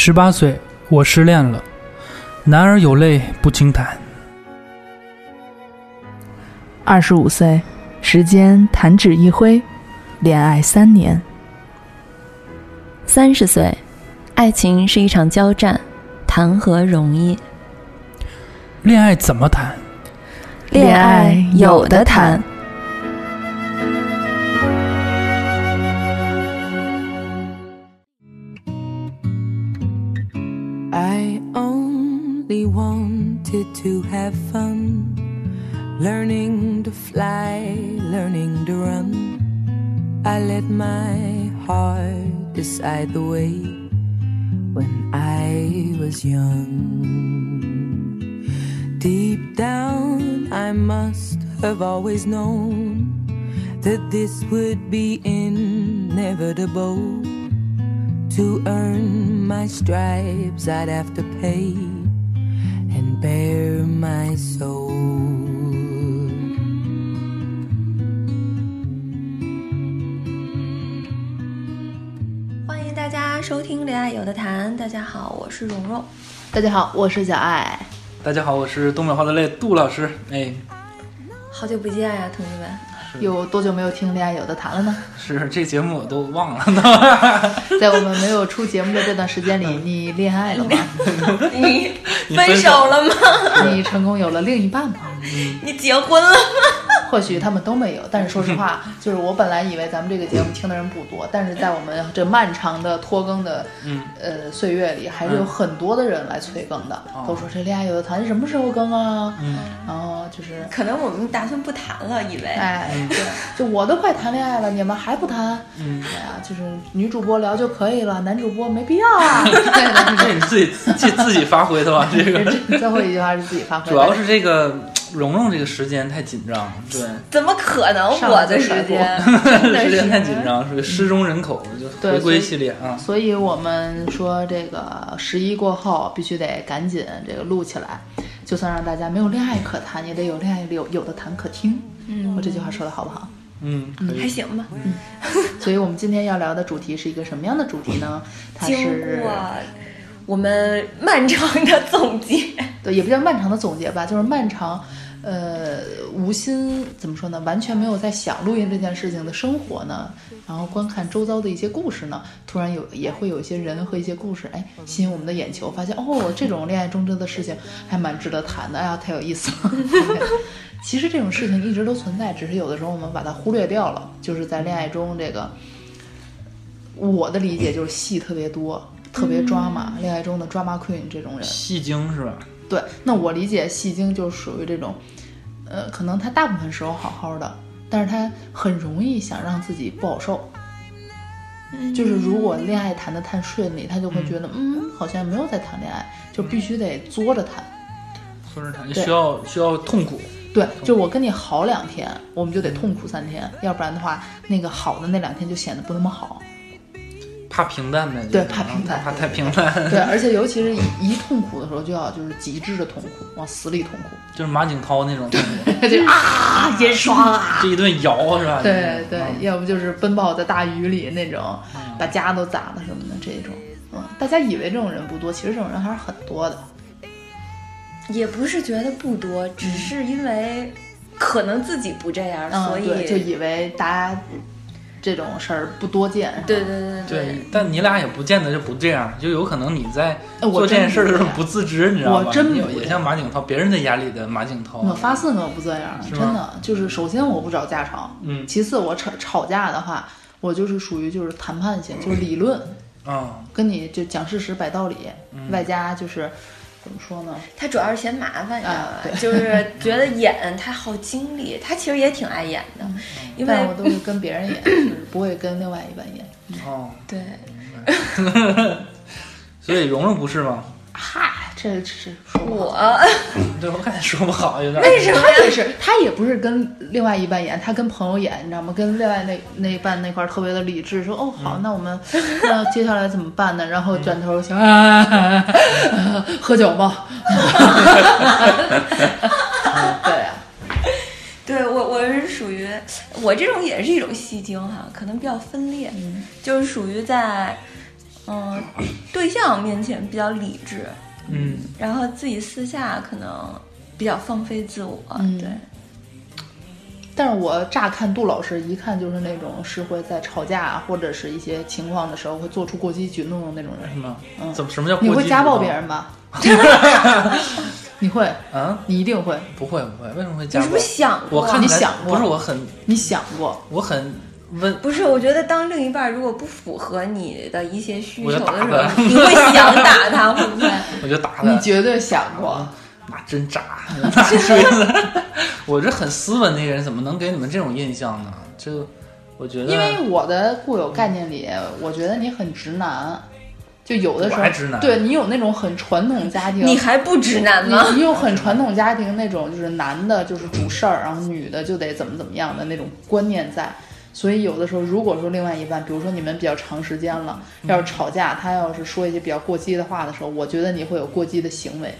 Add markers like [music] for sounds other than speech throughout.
十八岁，我失恋了，男儿有泪不轻弹。二十五岁，时间弹指一挥，恋爱三年。三十岁，爱情是一场交战，谈何容易？恋爱怎么谈？恋爱有的谈。To have fun, learning to fly, learning to run. I let my heart decide the way when I was young. Deep down, I must have always known that this would be inevitable to earn my stripes I'd have to pay bare my soul. 欢迎大家收听恋爱有的谈。大家好我是蓉蓉。大家好我是小爱。大家好我是东北话的泪杜老师。哎。好久不见呀同学们有多久没有听《恋爱有的谈》了呢？是这节目我都忘了。[laughs] 在我们没有出节目的这段时间里，你恋爱 [laughs] 了吗？你分手了吗？你成功有了另一半吗？你结婚了吗？或许他们都没有，但是说实话，[laughs] 就是我本来以为咱们这个节目听的人不多，但是在我们这漫长的拖更的呃岁月里，还是有很多的人来催更的，都说这恋爱有的谈什么时候更啊？然后就是可能我们打算不谈了，以为哎，对，就我都快谈恋爱了，你们还不谈？嗯，哎呀，就是女主播聊就可以了，男主播没必要啊。[laughs] 这你自己自自己发挥的吧？这个 [laughs] 最后一句话是自己发挥，主要是这个。蓉蓉这个时间太紧张，对，怎么可能我的时间？[laughs] 时间太紧张，属于失踪人口，就回归系列啊。所以我们说这个十一过后必须得赶紧这个录起来，就算让大家没有恋爱可谈，也得有恋爱有有的谈可听。嗯，我这句话说的好不好？嗯，还行吧。嗯，[laughs] 所以我们今天要聊的主题是一个什么样的主题呢？它是。我们漫长的总结，对，也不叫漫长的总结吧，就是漫长，呃，无心怎么说呢？完全没有在想录音这件事情的生活呢，然后观看周遭的一些故事呢，突然有也会有一些人和一些故事，哎，吸引我们的眼球，发现哦，这种恋爱中真的事情还蛮值得谈的，哎呀，太有意思了。[laughs] 其实这种事情一直都存在，只是有的时候我们把它忽略掉了。就是在恋爱中，这个我的理解就是戏特别多。特别抓马，恋爱中的抓马 queen 这种人，戏精是吧？对，那我理解戏精就属于这种，呃，可能他大部分时候好好的，但是他很容易想让自己不好受。就是如果恋爱谈的太顺利，他就会觉得，嗯，好像没有在谈恋爱，就必须得作着谈。作着谈，需要需要痛苦。对，就我跟你好两天，我们就得痛苦三天，要不然的话，那个好的那两天就显得不那么好。怕平淡呗，对，怕平淡，怕太平淡。对，而且尤其是一一痛苦的时候，就要就是极致的痛苦，往死里痛苦，就是马景涛那种痛苦，[laughs] 就啊，[laughs] 也爽啊，[laughs] 这一顿摇是吧？对对，要不就是奔跑在大雨里那种，把家都砸了什么的这种。嗯，大家以为这种人不多，其实这种人还是很多的。也不是觉得不多，只是因为可能自己不这样，所以就以为大家。这种事儿不多见，对对对对。但你俩也不见得就不这样，就有可能你在做这件事的时候不自知，你知道吗？我真也像马景涛，别人的眼里的马景涛。我发誓我不这样，真的就是首先我不找架吵，嗯，其次我吵吵架的话，我就是属于就是谈判型，就是理论，啊，跟你就讲事实摆道理，外加就是。怎么说呢？他主要是嫌麻烦，你知道吧？就是觉得演他耗精力，他其实也挺爱演的，因为我都是跟别人演，[clears throat] 就是不会跟另外一半演。哦，对。[laughs] 所以蓉蓉不是吗？嗨。这是我，[laughs] 对我感觉说不好，有点。为什么？他也是，他也不是跟另外一半演，他跟朋友演，你知道吗？跟另外那那一半那块特别的理智，说哦好，那我们那接下来怎么办呢？然后转头想 [laughs] 喝酒吧。对啊，[laughs] 对我我是属于我这种也是一种戏精哈，可能比较分裂，就是属于在。嗯，对象面前比较理智，嗯，然后自己私下可能比较放飞自我，嗯对。但是我乍看杜老师，一看就是那种是会在吵架啊或者是一些情况的时候会做出过激举动的那种人。什么？嗯怎么什么叫你过激你会家暴别？人吧？[laughs] 你会，啊？你一定会，不会不会，为什么会家暴你是不？是想过？我看你想过不是我很你想过？我很温，不是，我觉得当另一半如果不符合你的一些需求的时候，你会想打他，会不会？我就打他。你绝对想过。[laughs] 那真渣，那锥子。我这很斯文的一个人，怎么能给你们这种印象呢？就我觉得，因为我的固有概念里，我觉得你很直男，就有的时候还直男对你有那种很传统家庭，你还不直男吗？你你有很传统家庭那种，就是男的就是主事儿，然后女的就得怎么怎么样的那种观念在。所以有的时候，如果说另外一半，比如说你们比较长时间了，要是吵架，他要是说一些比较过激的话的时候，我觉得你会有过激的行为。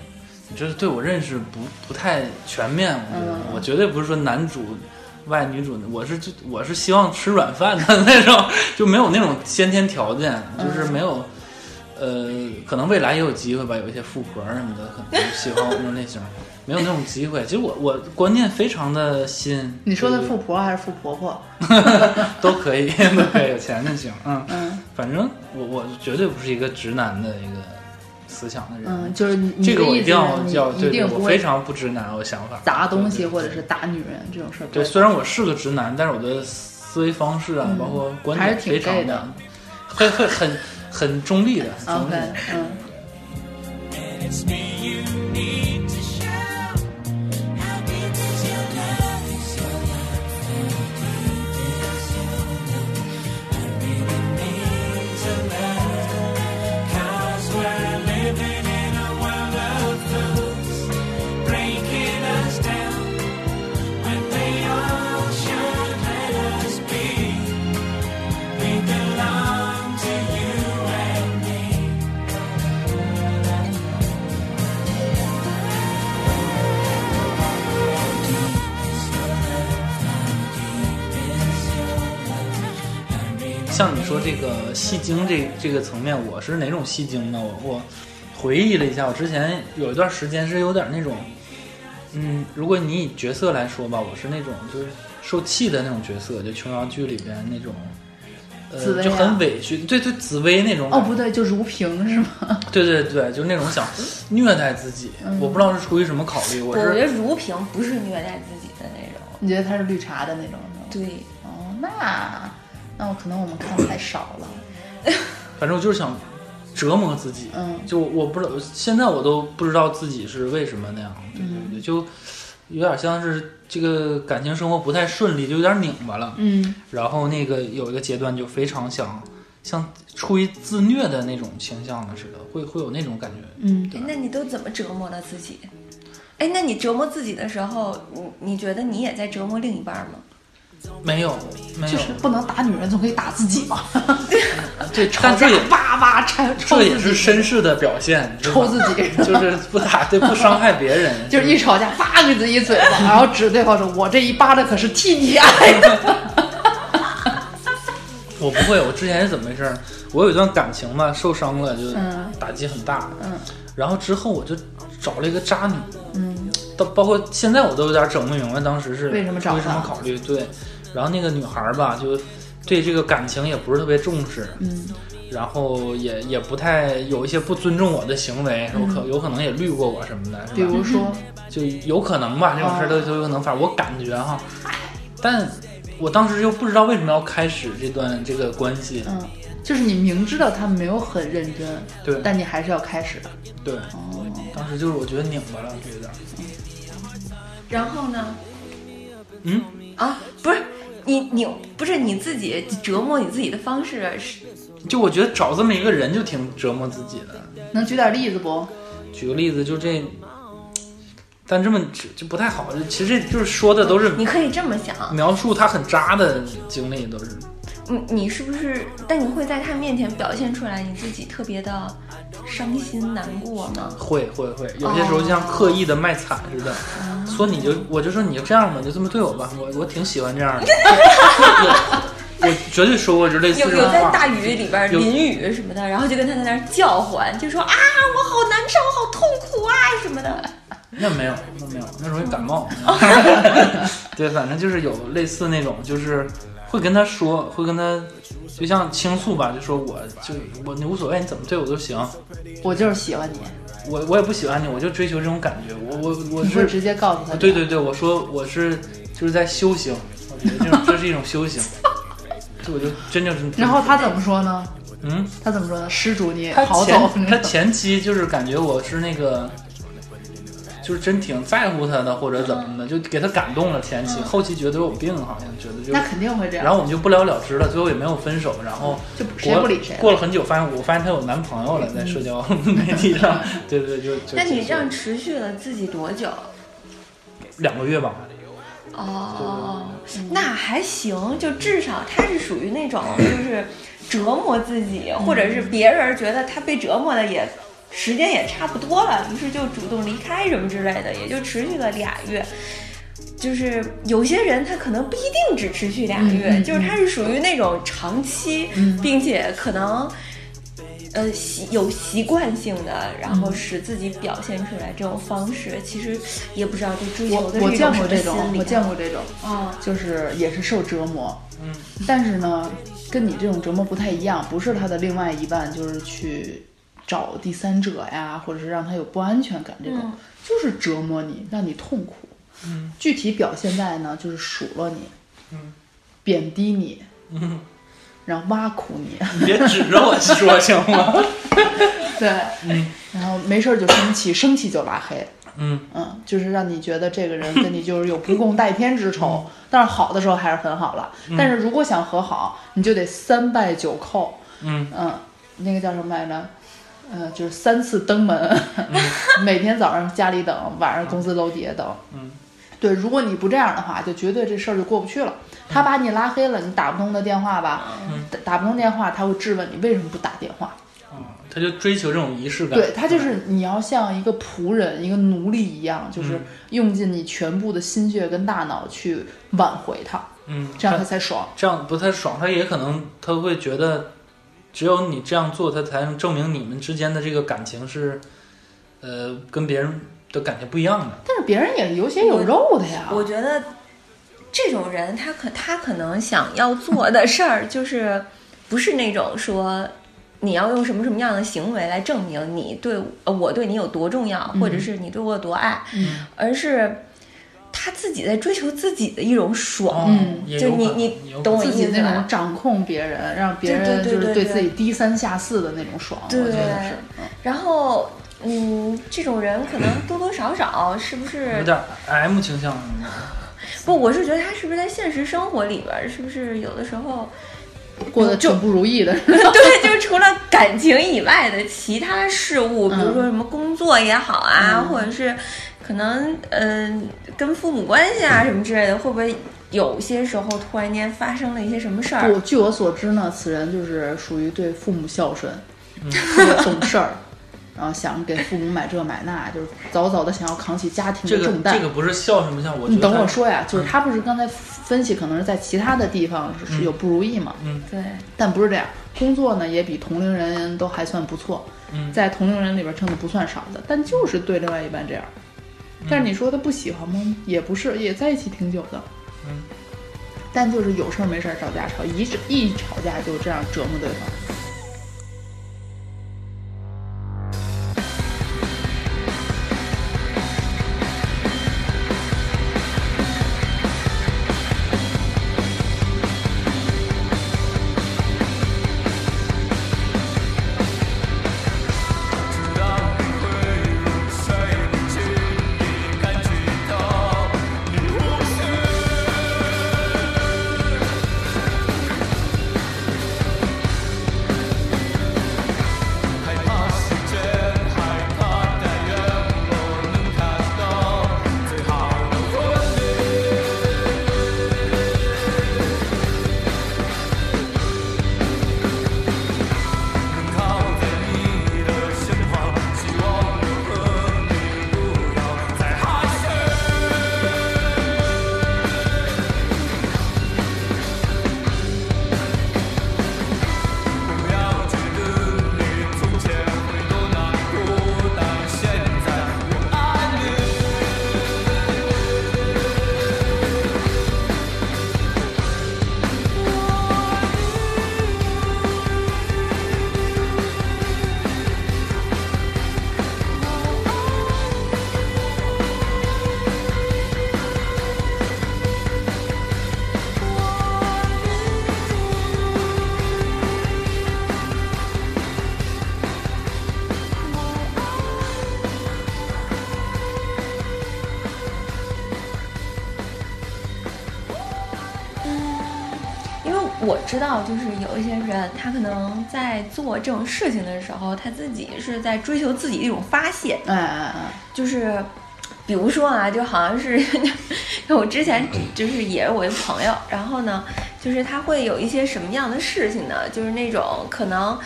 你这是对我认识不不太全面。我觉得，嗯我绝对不是说男主外女主，我是就我是希望吃软饭的那种，就没有那种先天条件，就是没有。呃，可能未来也有机会吧，有一些富婆什么的，可能喜欢我那种类型，没有那种机会。其实我我观念非常的新。你说的富婆还是富婆婆？[laughs] 都可以，都可以，有钱就行。嗯，嗯反正我我绝对不是一个直男的一个思想的人。嗯，就是这个我一定要是要，你对对，我非常不直男，我想法砸东西或者是打女人这种事儿。对，虽然我是个直男，但是我的思维方式啊，嗯包括观点还是挺非常的的，会会很很中立的，很中立 OK，的。嗯。像你说这个戏精这这个层面，我是哪种戏精呢？我我回忆了一下，我之前有一段时间是有点那种，嗯，如果你以角色来说吧，我是那种就是受气的那种角色，就琼瑶剧里边那种。呃，紫薇啊就很委屈，对对，紫薇那种哦，不对，就如萍是吗？[laughs] 对对对，就是那种想虐待自己，嗯我不知道是出于什么考虑，我是我觉得如萍不是虐待自己的那种。你觉得她是绿茶的那种是吗？对，哦，那那我可能我们看的太少了。反正我就是想折磨自己，嗯就我不知道，现在我都不知道自己是为什么那样，对对嗯对，就有点像是这个感情生活不太顺利，就有点拧巴了。嗯然后那个有一个阶段就非常想像出于自虐的那种倾向的似的，会会有那种感觉。嗯，哎，那你都怎么折磨了自己？哎，那你折磨自己的时候，你你觉得你也在折磨另一半吗？没有，没有就是，不能打女人，总可以打自己嘛。[laughs] 对，[laughs] 但这也哇哇拆，抽这也是绅士的表现，抽自己，[laughs] 就是不打对，不伤害别人，就是一吵架啪给自己一嘴巴，然后指对方说：“我这一巴掌可是替你挨的。我不会，我之前是怎么回事儿？我有一段感情嘛，受伤了，就嗯打击很大。嗯然后之后我就找了一个渣女，”嗯到包括现在我都有点整不明白当时是为什么找为什么她考虑对。然后那个女孩儿吧，就对这个感情也不是特别重视，嗯然后也也不太有一些不尊重我的行为，有可有可能也绿过我什么的，是吧？比如说，[laughs] 就有可能吧，这种事儿都都有可能。反正我感觉哈，但我当时又不知道为什么要开始这段这个关系。嗯，就是你明知道他没有很认真，对但你还是要开始。对，哦，当时就是我觉得拧巴了，就有点儿。然后呢？嗯，啊，不是你你不是你自己折磨你自己的方式是就我觉得找这么一个人就挺折磨自己的。能举点例子不？举个例子，就这，但这么就不太好。其实这就是说的都是你可以这么想，描述他很渣的经历，都是。你你是不是？但你会在他面前表现出来你自己特别的伤心难过吗？会会会，有些时候就像刻意的卖惨似的，说你就我就说你就这样吧，你就这么对我吧，我我挺喜欢这样的。[laughs] 我绝对说过就类似有。有在大雨里边有淋雨什么的，然后就跟他在那儿叫唤，就说啊，我好难受，好痛苦啊什么的。那没有，那没有，那容易感冒。[laughs] 对，反正就是有类似那种，就是会跟他说，会跟他就像倾诉吧，就说我就我你无所谓，你怎么对我都行，我就是喜欢你，我我也不喜欢你，我就追求这种感觉，我我我是直接告诉他。对对对，我说我是就是在修行，我觉得这种 [laughs] 这是一种修行，这我就真正是。然后他怎么说呢？嗯，他怎么说呢？施主你他好走前。[laughs] 他前期就是感觉我是那个，就是真挺在乎他的，或者怎么的，就给他感动了。前期，后期觉得我有病，好像觉得就那，肯定会这样。然后我们就不了了之了，最后也没有分手。然后就谁过不理谁了过了很久，发现我发现她有男朋友了，在社交 [laughs] 媒体上，对对，就就那你这样持续了自己多久？两个月吧，哦，那还行，就至少他是属于那种就是折磨自己，或者是别人觉得他被折磨的也时间也差不多了，于是就主动离开什么之类的，也就持续了俩月。就是有些人他可能不一定只持续俩月，就是他是属于那种长期，嗯并且可能。呃，习有习惯性的，然后使自己表现出来这种方式，其实也不知道就追求的是什么见过这种心，理。我见过这种，哦，就是也是受折磨，嗯，但是呢，跟你这种折磨不太一样，不是他的另外一半就是去找第三者呀，或者是让他有不安全感这种，嗯。就是折磨你，让你痛苦。嗯，具体表现在呢，就是数落你，嗯，贬低你，嗯，然后挖苦你，你别指着我说行吗？[laughs] 对，嗯。然后没事儿就生气，生气就拉黑。嗯。嗯，就是让你觉得这个人跟你就是有不共戴天之仇，但是好的时候还是很好了。但是如果想和好，你就得三拜九叩，嗯。嗯，那个叫什么来着？呃，就是三次登门，[laughs] 每天早上家里等，晚上公司楼底下等。嗯，对，如果你不这样的话，就绝对这事儿就过不去了。他把你拉黑了，你打不通的电话吧，嗯打打不通电话，他会质问你为什么不打电话。哦，他就追求这种仪式感。对他就是你要像一个仆人、一个奴隶一样，就是嗯用尽你全部的心血跟大脑去挽回他，嗯，这样他他才爽。这样不太爽，他也可能他会觉得，只有你这样做，他才能证明你们之间的这个感情是，呃，跟别人的感情不一样的。但是别人也有血有肉的呀。我觉得这种人，他可他可能想要做的事儿，就是不是那种说你要用什么什么样的行为来证明你对呃我对你有多重要，或者是你对我有多爱，嗯而是他自己在追求自己的一种爽。嗯就你你懂我自己那意思吧种掌控别人，让别人就是对自己低三下四的那种爽，我对觉得是。嗯然后，嗯，这种人可能多多少少是不是有点 M 倾向。[laughs] 不？我是觉得他是不是在现实生活里边儿，是不是有的时候，过得挺不如意的。[laughs] 对，就除了感情以外的其他事物，比如说什么工作也好啊，或者是可能嗯、跟父母关系啊什么之类的，会不会有些时候突然间发生了一些什么事儿？不，据我所知呢，此人就是属于对父母孝顺，[laughs] 特别懂事儿，然后想给父母买这买那，就是早早的想要扛起家庭的重担。这个不是孝顺不孝，我等我说呀，就是他不是刚才分析，可能是在其他的地方是是有不如意嘛，嗯对，但不是这样。工作呢也比同龄人都还算不错，嗯在同龄人里边挣的不算少的，但就是对另外一半这样。但是你说他不喜欢吗？也不是，也在一起挺久的。嗯，但就是有事儿没事儿找架吵，一一吵架就这样折磨对方。在做这种事情的时候，他自己是在追求自己的一种发泄，哎哎哎，就是，比如说啊，就好像是 [laughs] 我之前就是也是我一朋友，然后呢，就是他会有一些什么样的事情呢？就是那种可能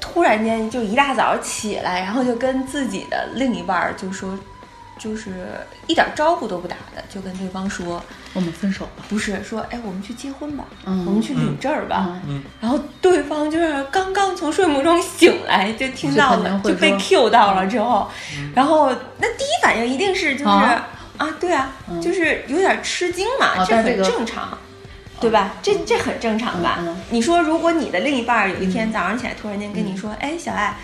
突然间就一大早起来，然后就跟自己的另一半儿就说，就是一点招呼都不打的，就跟对方说，我们分手吧。不是说，哎，我们去结婚吧，嗯我们去领证儿吧。嗯然后对方就是刚刚从睡梦中醒来，就听到了，就被 Q 到了之后，然后那第一反应一定是就是啊啊对啊，嗯就是有点吃惊嘛，这很啊这个正常。对吧？这这很正常吧？嗯嗯你说，如果你的另一半儿有一天早上起来突然间跟你说：“哎，小爱，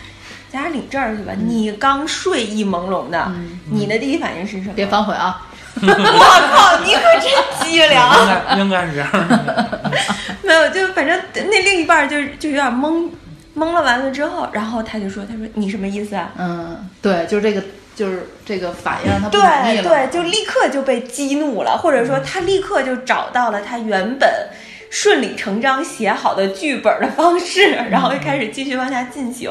咱俩领证儿去吧。你刚睡意朦胧的，嗯你的第一反应是什么？别反悔啊！[laughs] 我靠，你可真机灵！应该应该是这样的。没有，就反正那另一半儿就就有点懵，懵了完了之后，然后他就说：“他说你什么意思啊嗯，对，就是这个，就是这个反应让他？”不满意了。对对，就立刻就被激怒了，或者说他立刻就找到了他原本顺理成章写好的剧本的方式，然后就开始继续往下进行，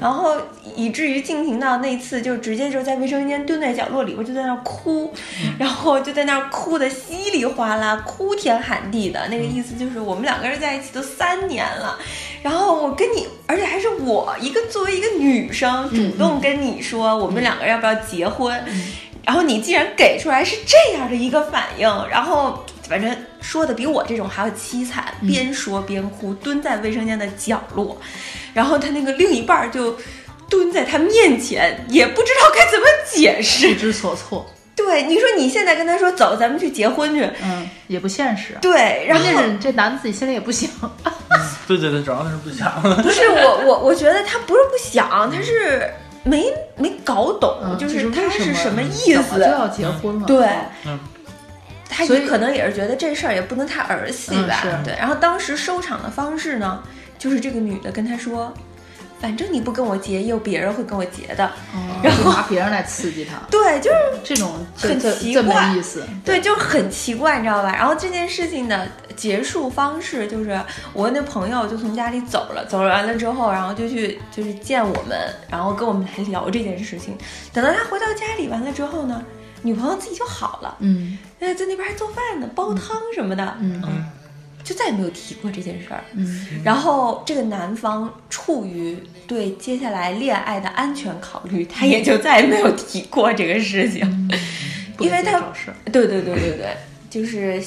然后以至于进行到那次就直接就在卫生间蹲在角落里我就在那儿哭，然后就在那儿哭的稀里哗啦，哭天喊地的，那个意思就是我们两个人在一起都三年了，然后我跟你，而且还是我一个作为一个女生主动跟你说我们两个人要不要结婚，然后你既然给出来是这样的一个反应，然后反正说的比我这种还要凄惨，边说边哭，蹲在卫生间的角落，然后他那个另一半儿就蹲在他面前，也不知道该怎么解释不。知所措，对，你说你现在跟他说走，咱们去结婚去，嗯，也不现实。对，然后这男的自己心里也不想，[laughs] 对对对，主要是不想。不是我我我觉得他不是不想，他是没没搞懂，嗯，就就是他是什么意思就。要结婚了？对嗯他所以也可能也是觉得这事儿也不能太儿戏吧，嗯对。然后当时收场的方式呢，就是这个女的跟他说，反正你不跟我结，也有别人会跟我结的。嗯，[laughs] 然后就拿别人来刺激他，对，就是这种很奇怪没意思。对，就很奇怪，你知道吧？然后这件事情的结束方式就是，我那朋友就从家里走了，走了完了之后，然后就去就是见我们，然后跟我们来聊这件事情。等到他回到家里完了之后呢，女朋友自己就好了，嗯。哎，在那边还做饭呢，煲汤什么的，嗯。嗯。就再也没有提过这件事儿。嗯。然后这个男方处于对接下来恋爱的安全考虑，他也就再也没有提过这个事情。[laughs] 因为他对对对对对，就是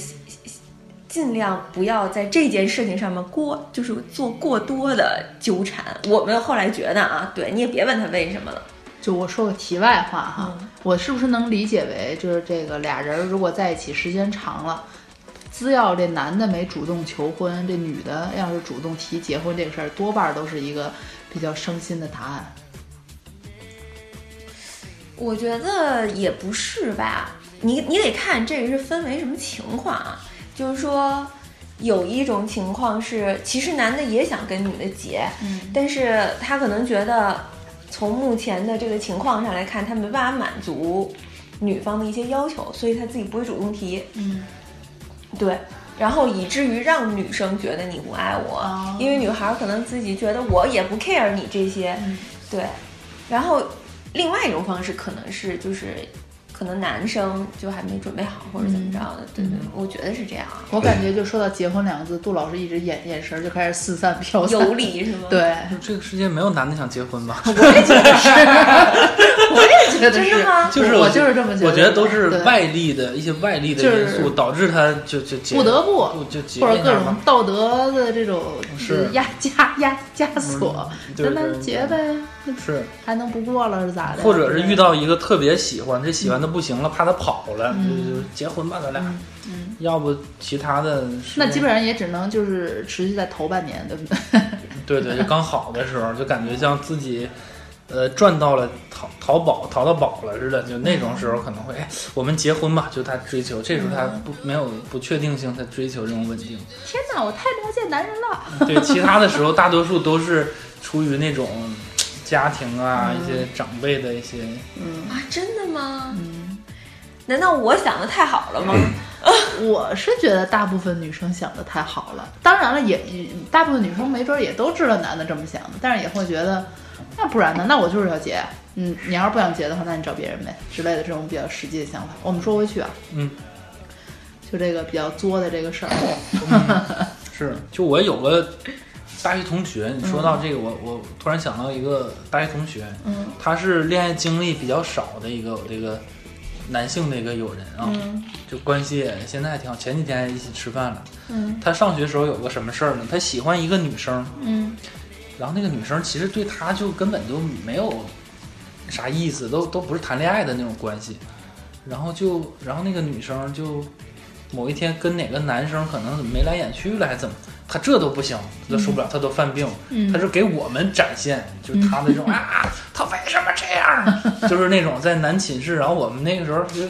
尽量不要在这件事情上面过，就是做过多的纠缠。我们后来觉得啊，对你也别问他为什么了。就我说个题外话哈，嗯我是不是能理解为，就是这个俩人如果在一起时间长了，只要这男的没主动求婚，这女的要是主动提结婚这个事儿，多半都是一个比较伤心的答案。我觉得也不是吧，你你得看这个是分为什么情况啊。就是说，有一种情况是，其实男的也想跟女的结，嗯但是他可能觉得，从目前的这个情况上来看，他没办法满足女方的一些要求，所以他自己不会主动提。嗯对，然后以至于让女生觉得你不爱我，哦因为女孩可能自己觉得我也不 care 你这些，嗯对。然后另外一种方式可能是就是。可能男生就还没准备好，或者怎么着的，对对，我觉得是这样啊，我感觉就说到结婚两个字，杜老师一直眼眼神就开始四散飘散。游离是吗？，对，就这个世界没有男的想结婚吧？我也觉得是，[laughs] 我也觉得是真的吗就是我就是这么觉得。我觉得都是外力的一些外力的因素导致他就就不得不不就结或者各种。道德的这种是压枷压枷锁，对那那对对结呗，那是，还能不过了是咋的？或者是遇到一个特别喜欢，这喜欢的不行了，怕他跑了，嗯就就结婚吧，咱俩。嗯嗯，要不其他的，那基本上也只能就是持续在头半年，对不对？[laughs] 对对，就刚好的时候，就感觉像自己，呃，赚到了淘淘宝淘到宝了似的，就那种时候可能会，哎，我们结婚吧，就他追求，这时候他不没有不确定性，他追求这种稳定。天哪，我太了解男人了。对，其他的时候大多数都是出于那种家庭啊，嗯一些长辈的一些，嗯啊，真的吗？嗯，难道我想的太好了吗？[laughs] 我是觉得大部分女生想的太好了，当然了也，也大部分女生没准儿也都知道男的这么想的，但是也会觉得，那不然呢？那我就是要结，嗯，你要是不想结的话，那你找别人呗之类的这种比较实际的想法。我们说回去啊，嗯，就这个比较作的这个事儿，是，[laughs] 就我有个大学同学，你说到这个，我我突然想到一个大学同学，嗯。他是恋爱经历比较少的一个这个男性的一个友人啊，嗯。就关系现在还挺好，前几天还一起吃饭了。嗯。他上学时候有个什么事儿呢？他喜欢一个女生，嗯然后那个女生其实对他就根本就没有啥意思，都都不是谈恋爱的那种关系。然后就，然后那个女生就某一天跟哪个男生可能眉来眼去了，还怎么？他这都不行，他都受不了，他都犯病。嗯他是给我们展现，就是他的这种、啊，他为什么这样？[laughs] 就是那种在男寝室，然后我们那个时候就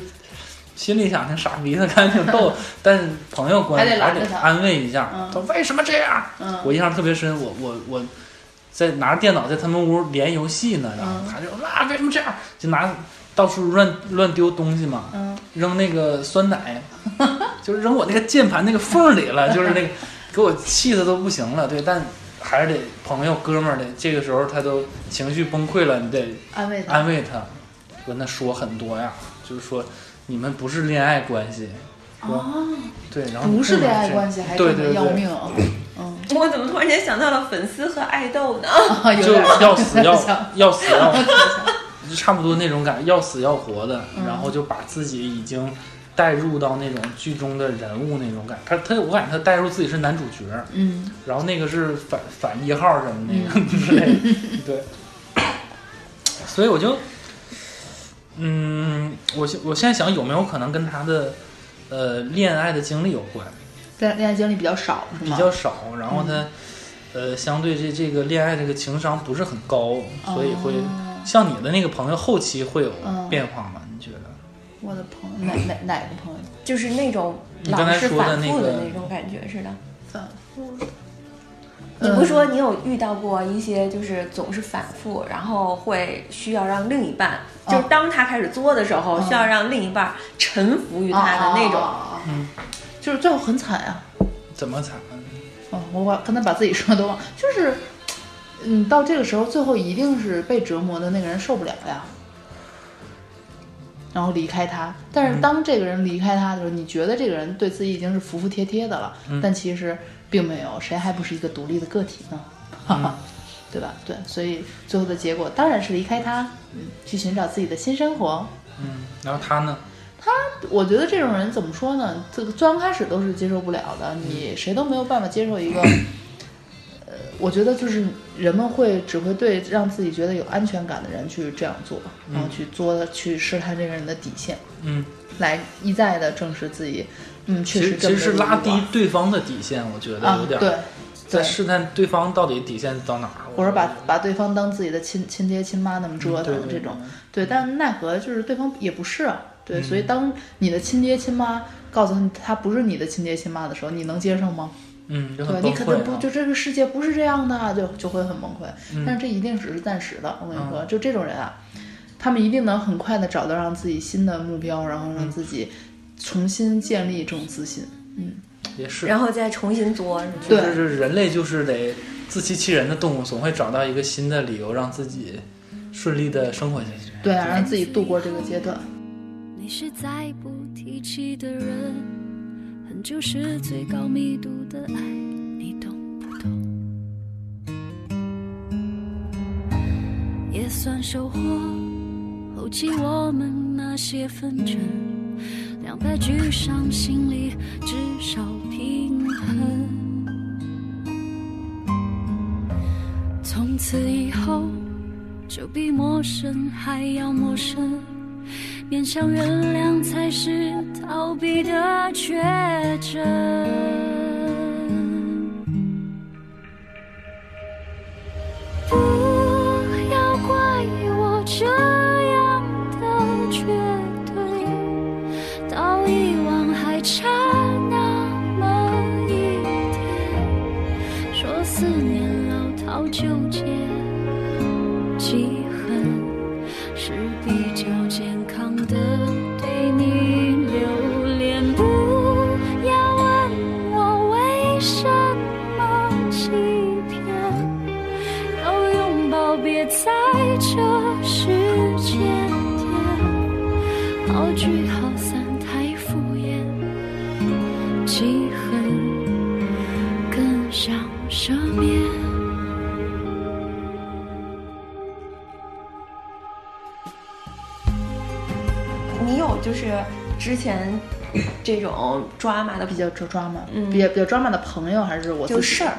心里想挺傻逼的，感觉挺逗，[laughs] 但是朋友关系还得安慰一下。嗯他为什么这样？嗯我印象特别深，我我我在拿着电脑在他们屋连游戏呢，然后嗯他就啊为什么这样？就拿到处乱乱丢东西嘛，嗯扔那个酸奶，[laughs] 就是扔我那个键盘那个缝里了，[laughs] 就是那个给我气的都不行了。对，但还是得朋友哥们儿的，这个时候他都情绪崩溃了，你得安慰他，安慰他，跟他说很多呀，就是说你们不是恋爱关系，说、哦，对，然后不是恋爱关系还真的对对对要命啊，嗯，[laughs] 我怎么突然间想到了粉丝和爱豆呢？[laughs] 就要死要像要死要，就差不多那种感觉，要死要活的，嗯。然后就把自己已经带入到那种剧中的人物那种感他他我感觉他带入自己是男主角，嗯。然后那个是反反一号什么那个 [laughs] 之类的，对，所以我就，嗯，我现我现在想有没有可能跟他的呃恋爱的经历有关？恋恋爱经历比较少是吗比？较少，然后他、呃相对这这个恋爱这个情商不是很高，所以会哦像你的那个朋友后期会有嗯变化吗？你觉得？我的朋友哪哪哪个朋友就是那种你刚才老是说的反复的那个那种感觉似的。反复？你不是说嗯你有遇到过一些就是总是反复，然后会需要让另一半，哦。就是当他开始作的时候，哦。需要让另一半臣服于他的那种。哦嗯，就是最后很惨呀、怎么惨？哦，我把刚才把自己说的都忘，就是，嗯，到这个时候，最后一定是被折磨的那个人受不了呀，然后离开他。但是当这个人离开他的时候，你觉得这个人对自己已经是服服帖帖的了，但其实并没有，谁还不是一个独立的个体呢？哈哈，[laughs] 对吧？对，所以最后的结果当然是离开他，嗯，去寻找自己的新生活。嗯，然后他呢？他我觉得这种人怎么说呢？这个最刚开始都是接受不了的，你谁都没有办法接受一个。呃，我觉得就是人们会只会对让自己觉得有安全感的人去这样做，然后去作去试探这个人的底线，嗯，来一再的证实自己，嗯，确实其实其实是拉低对方的底线，我觉得啊有，点儿、对，在对，试探对方到底底线到哪儿，或者把把对方当自己的亲亲爹亲妈那么折腾、这种，对，但奈何就是对方也不是啊，对，所以当你的亲爹亲妈告诉你他不是你的亲爹亲妈的时候，你能接受吗？嗯，对你肯定不啊就这个世界不是这样的，就就会很崩溃。嗯。但是这一定只是暂时的，我跟你说，就这种人啊，他们一定能很快的找到让自己新的目标，然后嗯。让自己重新建立这种自信。嗯，也是，然后再重新作，是吗？对就是人类就是得自欺欺人的动物，总会找到一个新的理由让自己顺利的生活下去。对啊，让自己度过这个阶段。你是再不提起的人，很就是最高密度的爱，你懂不懂？也算收获，后期我们那些纷争，两败俱伤，心里至少平衡。从此以后，就比陌生还要陌生。勉强原谅才是逃避的绝症。之前这种抓马的比较抓抓马，嗯比较比较抓马的朋友还是我就事儿。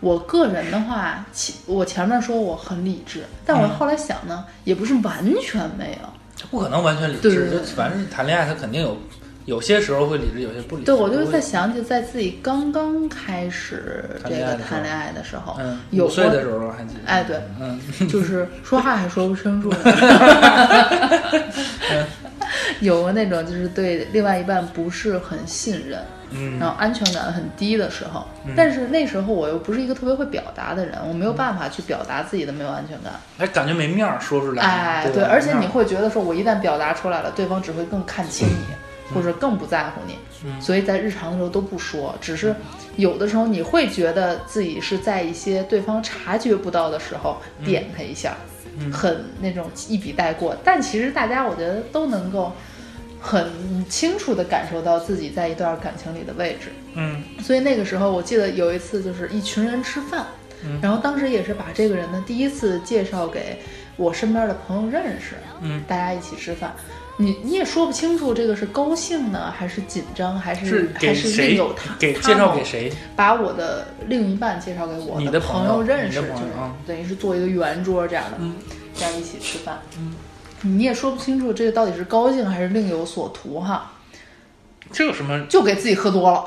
我个人的话，前我前面说我很理智，但我嗯后来想呢，也不是完全没有。这不可能完全理智，对对对就反正谈恋爱，他肯定有有些时候会理智，有些不理智。对，我就是在想起在自己刚刚开始这个谈恋爱的时候，嗯，有岁的时候还记得。哎对，嗯，[laughs] 就是说话还说不清楚呢。[laughs] [laughs] 有过那种就是对另外一半不是很信任，嗯然后安全感很低的时候，但是那时候我又不是一个特别会表达的人，我没有办法去表达自己的没有安全感。哎，感觉没面儿说出来。哎，对吧，而且你会觉得说，我一旦表达出来了，对方只会更看轻你，或者更不在乎你。嗯所以在日常的时候都不说，只是有的时候你会觉得自己是在一些对方察觉不到的时候嗯点他一下，很那种一笔带过。但其实大家我觉得都能够很清楚地感受到自己在一段感情里的位置。嗯所以那个时候，我记得有一次就是一群人吃饭，嗯然后当时也是把这个人呢第一次介绍给我身边的朋友认识，嗯，大家一起吃饭，你你也说不清楚这个是高兴呢，还是紧张，还是是还是另有他给介绍给谁？把我的另一半介绍给我你的朋朋友认识，就是等于是做一个圆桌这样的，嗯这样一起吃饭，嗯，你也说不清楚这个到底是高兴还是另有所图哈，这有什么？就给自己喝多了。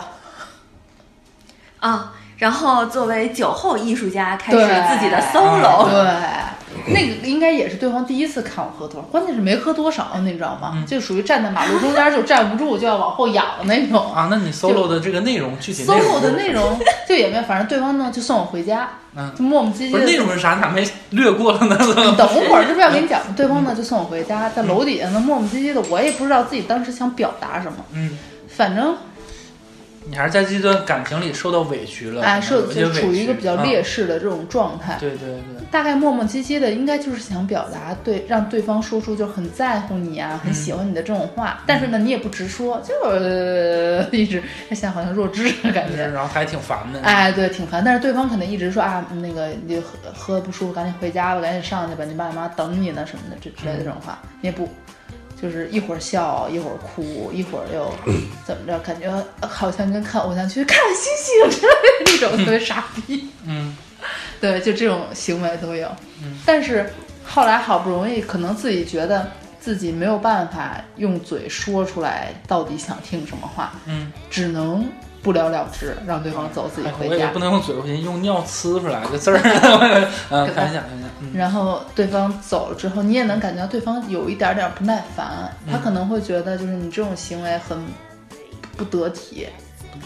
啊，然后作为酒后艺术家开始自己的 solo，对，[laughs] 那个应该也是对方第一次看我喝多少，关键是没喝多少，你知道吗？就属于站在马路中间就站不住，就要往后仰的那种。啊，那你 solo 的这个内容具体 solo 的内容 [laughs] 就也没有，反正对方呢就送我回家，嗯就磨磨唧唧的。不是内容是啥？你咋没略过了呢？你 [laughs] 等会儿，这不要给你 [laughs] 讲？对方呢就送我回家，在楼底下呢磨磨唧唧的，我也不知道自己当时想表达什么，嗯，反正你还是在这段感情里受到委屈了，哎，可能是有些委屈就处于一个比较劣啊势的这种状态。对对对，大概磨磨唧唧的，应该就是想表达对，让对方说出就很在乎你啊，很喜欢你的这种话。但是呢，你也不直说，就、呃、[laughs] 一直他现在好像弱智的感觉。然后还挺烦的。哎，对，挺烦。但是对方可能一直说啊，那个你喝喝得不舒服，赶紧回家吧，赶紧上去吧，你爸你妈等你呢什么的，这之类的这种话，你也不，就是一会儿笑，一会儿哭，一会儿又怎么着，感觉好像跟看偶像剧看星星之类的那种，特别傻逼。嗯，[laughs] 对，就这种行为都有。但是后来好不容易，可能自己觉得自己没有办法用嘴说出来到底想听什么话，嗯，只能不了了之，让对方走自己哎回家我也不。能用嘴，我寻用尿呲出来个字儿。[laughs] 嗯，开玩笑，开玩笑。嗯然后对方走了之后，你也能感觉到对方有一点点不耐烦，他可能会觉得就是你这种行为很不得体，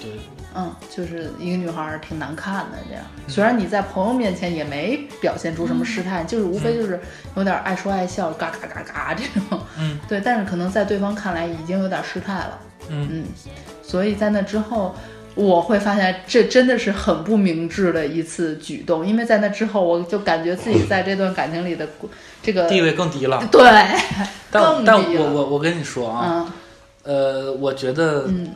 对，嗯，就是一个女孩儿挺难看的这样。虽然你在朋友面前也没表现出什么失态，就是无非就是有点爱说爱笑，嘎嘎嘎嘎这种，嗯，对。但是可能在对方看来已经有点失态了，嗯所以在那之后。我会发现这真的是很不明智的一次举动，因为在那之后，我就感觉自己在这段感情里的这个地位更低了。对，但更但我我我跟你说啊，嗯呃，我觉得嗯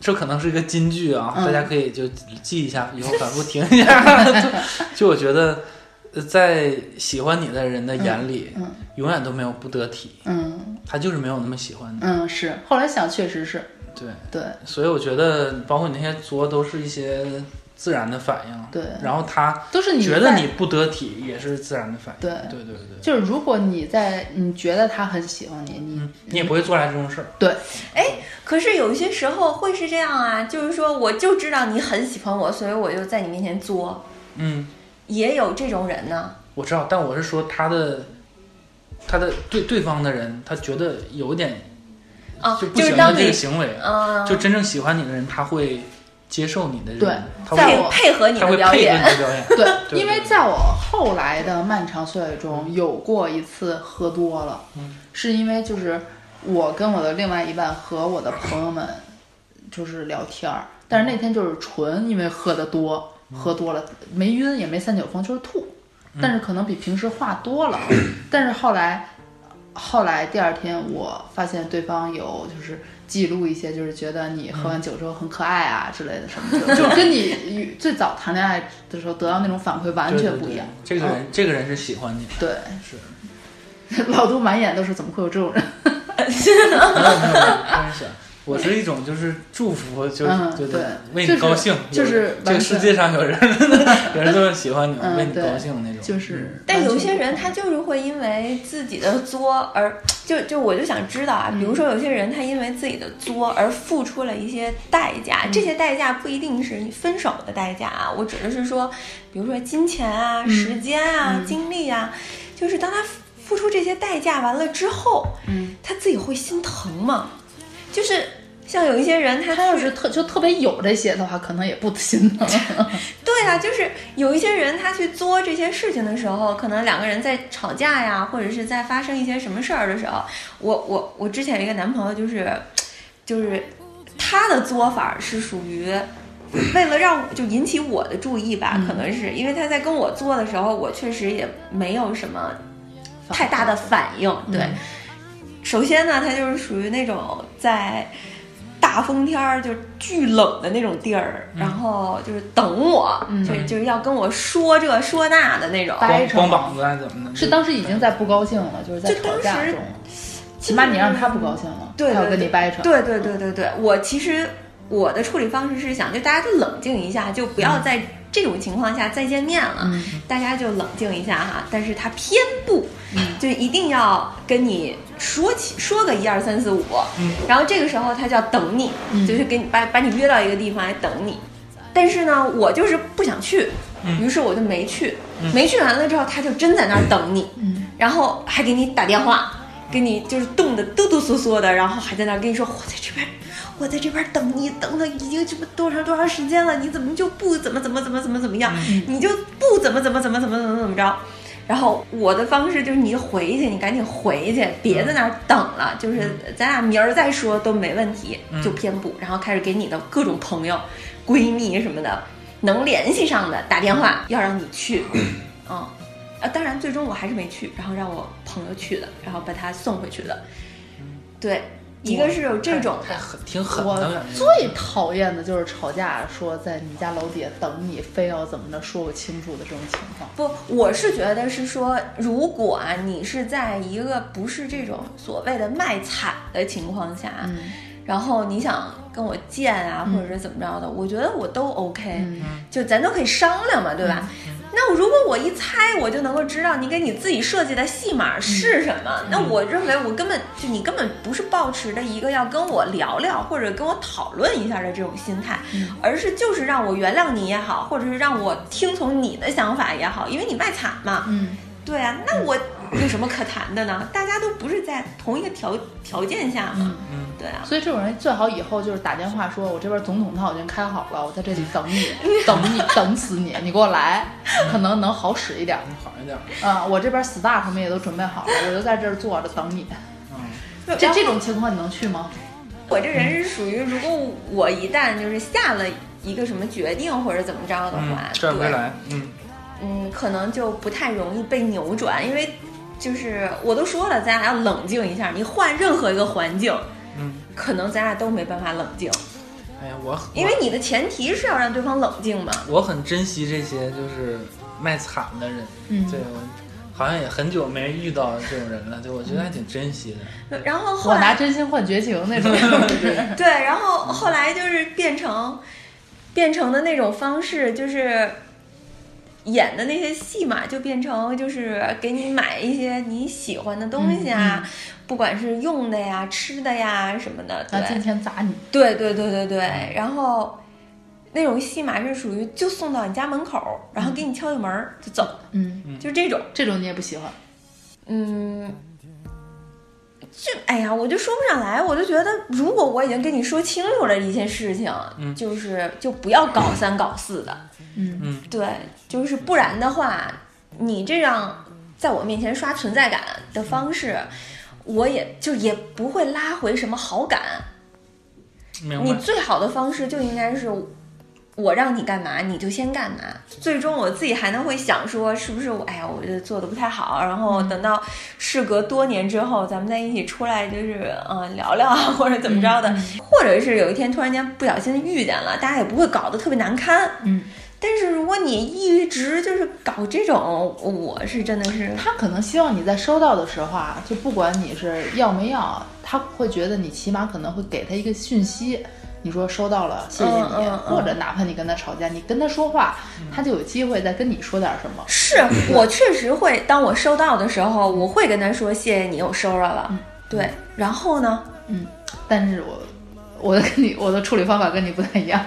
这可能是一个金句啊，嗯大家可以就记一下，以后反复听一下。[laughs] 就就我觉得，呃在喜欢你的人的眼里，嗯永远都没有不得体，嗯他就是没有那么喜欢你。嗯，是。后来想，确实是对，对所以我觉得，包括你那些作，都是一些自然的反应。对然后他都是你觉得你不得体，也是自然的反应。对对对对，就是如果你在你觉得他很喜欢你，你、嗯，你也不会做来这种事儿。对可是有一些时候会是这样啊，就是说我就知道你很喜欢我，所以我就在你面前作，嗯，也有这种人呢。我知道，但我是说他的，他的对对方的人，他觉得有点啊，就不就是当你喜欢这个行为，嗯，就真正喜欢你的人，他会接受你的人对，他配会配合你的表演配合你，的表演。对，对因为在我后来的漫长岁月中，有过一次喝多了，嗯是因为就是我跟我的另外一半和我的朋友们就是聊天儿，但是那天就是纯因为喝的多，喝多了没晕也没三九风，就是吐，但是可能比平时话多了，[clears throat] 但是后来。后来第二天我发现对方有就是记录一些，就是觉得你喝完酒之后很可爱啊之类的什么的，就跟你与最早谈恋爱的时候得到那种反馈完全不一样。[laughs] 这个人，这个人是喜欢你的，对，是 [laughs] 老杜满眼都是怎么会有这种人？[laughs] 没有没有，开玩笑。我是一种就是祝福，就是对得为你高兴，就是这个世界上有人 [laughs] 有人这么喜欢你，嗯为你高兴那种。就是，但有些人他就是会因为自己的作而就就我就想知道啊，比如说有些人他因为自己的作而付出了一些代价，这些代价不一定是你分手的代价啊，我指的是说，比如说金钱啊、时间啊、精力啊，就是当他付出这些代价完了之后，嗯，他自己会心疼吗？就是像有一些人他他要是特就特别有这些的话，可能也不心疼。对啊，就是有一些人他去作这些事情的时候，可能两个人在吵架呀，或者是在发生一些什么事儿的时候，我我我之前有一个男朋友，就是就是他的作法是属于。为了让就引起我的注意吧，可能是因为他在跟我做的时候，我确实也没有什么太大的反应。对，嗯首先呢，他就是属于那种在大风天儿就巨冷的那种地儿，然后就是等我，嗯就就是要跟我说这说那的那种。掰扯光光膀子怎么的？是当时已经在不高兴了，就是在当时吵架中，起码你让他不高兴了，对要跟你掰扯。对对对对对，我其实我的处理方式是想，就大家就冷静一下，就不要在这种情况下再见面了，嗯大家就冷静一下哈。但是他偏不，嗯就一定要跟你说起说个一二三四五，嗯然后这个时候他就要等你，嗯就是给你把把你约到一个地方来等你。但是呢，我就是不想去，嗯于是我就没去。没去完了之后，他就真在那儿等你，嗯然后还给你打电话，给你就是冻得哆哆嗦嗦的，然后还在那儿跟你说我在这边，我在这边等你，等了已经这么多长多长时间了，你怎么就不怎么怎么怎么怎么怎么样，你就不怎么怎么怎么怎么怎么怎么着。然后我的方式就是你回去，你赶紧回去，别在那儿等了，就是咱俩明儿再说都没问题，就偏不，然后开始给你的各种朋友、闺蜜什么的能联系上的打电话，要让你去，嗯，啊，当然最终我还是没去，然后让我朋友去的，然后把他送回去的，对，一个是有这种的，太狠，挺狠我。最讨厌的就是吵架说在你家楼底下等你，非要怎么的说不清楚的这种情况。不，我是觉得是说，如果啊，你是在一个不是这种所谓的卖惨的情况下，嗯然后你想跟我见啊，或者是怎么着的，我觉得我都 OK，、嗯就咱都可以商量嘛，对吧？那我如果我一猜，我就能够知道你给你自己设计的戏码是什么。那我认为我根本就你根本不是抱持着一个要跟我聊聊或者跟我讨论一下的这种心态，而是就是让我原谅你也好，或者是让我听从你的想法也好，因为你卖惨嘛。嗯，对啊，那我有什么可谈的呢？大家都不是在同一个条条件下嘛。嗯对啊。所以这种人最好以后就是打电话说，我这边总统套已经开好了，我在这里等你，[laughs] 等你，等死你，你给我来，可能能好使一点。好一点。啊、我这边 SPA 什么也都准备好了，我就在这儿坐着等你。嗯，这这种情况你能去吗？我这人是属于，如果我一旦就是下了一个什么决定或者怎么着的嗯话，，转回对，来，嗯，嗯，可能就不太容易被扭转，因为就是我都说了，咱俩要冷静一下。你换任何一个环境，嗯，可能咱俩都没办法冷静，哎呀，我因为你的前提是要让对方冷静嘛。我很珍惜这些就是卖惨的人，嗯对我好像也很久没遇到这种人了，对我觉得还挺珍惜的。然后后我拿来真心换绝情那种。[laughs] 对，然后后来就是变成变成的那种方式，就是演的那些戏码，就变成就是给你买一些你喜欢的东西啊，嗯不管是用的呀、吃的呀什么的，对金对，钱砸你。对对对对对，然后。那种戏码是属于就送到你家门口，然后给你敲敲门就走，嗯，就这种。这种你也不喜欢。嗯，这哎呀，我就说不上来。我就觉得，如果我已经跟你说清楚了一件事情，嗯就是就不要搞三搞四的。嗯嗯对，就是不然的话，你这样在我面前刷存在感的方式，我也就也不会拉回什么好感。你最好的方式就应该是我让你干嘛你就先干嘛，最终我自己还能会想说是不是我哎呀我这做的不太好，然后等到事隔多年之后，咱们再一起出来就是嗯、呃聊聊啊或者怎么着的，或者是有一天突然间不小心遇见了，大家也不会搞得特别难堪。嗯，但是如果你一直就是搞这种，我是真的是他可能希望你在收到的时候啊，就不管你是要没要，他会觉得你起码可能会给他一个讯息。你说收到了，谢谢你，嗯嗯嗯或者哪怕你跟他吵架，你跟他说话，他就有机会再跟你说点什么。是我确实会，当我收到的时候，我会跟他说谢谢你，我收着了。对，然后呢？嗯但是我我的跟你我的处理方法跟你不太一样，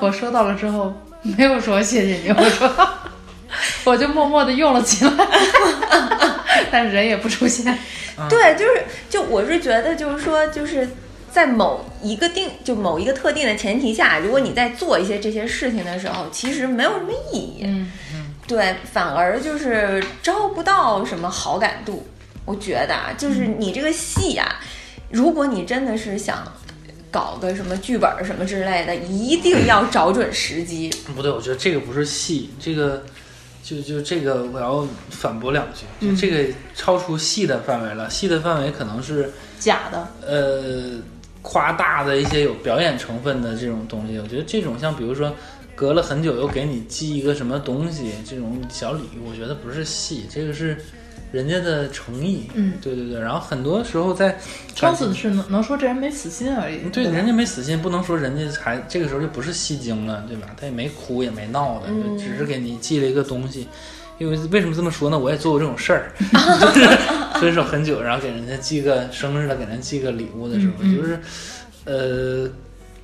我收到了之后没有说谢谢你，我说 [laughs] 我就默默的用了起来，[laughs] 但是人也不出现。对，就是就我是觉得，就是说，就是在某一个定就某一个特定的前提下，如果你在做一些这些事情的时候，其实没有什么意义。嗯嗯，对，反而就是招不到什么好感度。我觉得啊，就是你这个戏呀、如果你真的是想搞个什么剧本儿什么之类的，一定要找准时机。不对，我觉得这个不是戏，这个就就这个我要反驳两句，就这个超出戏的范围了。戏的范围可能是假的，呃夸大的一些有表演成分的这种东西。我觉得这种像比如说隔了很久又给你寄一个什么东西这种小礼物，我觉得不是戏，这个是人家的诚意。嗯，对对对。然后很多时候在撑死是能能说这人没死心而已。对，吧人家没死心，不能说人家还这个时候就不是戏精了，对吧？他也没哭也没闹的，就只是给你寄了一个东西。因为为什么这么说呢？我也做过这种事儿，[laughs] 就是分手很久，然后给人家寄个生日的，给人家寄个礼物的时候，嗯嗯就是呃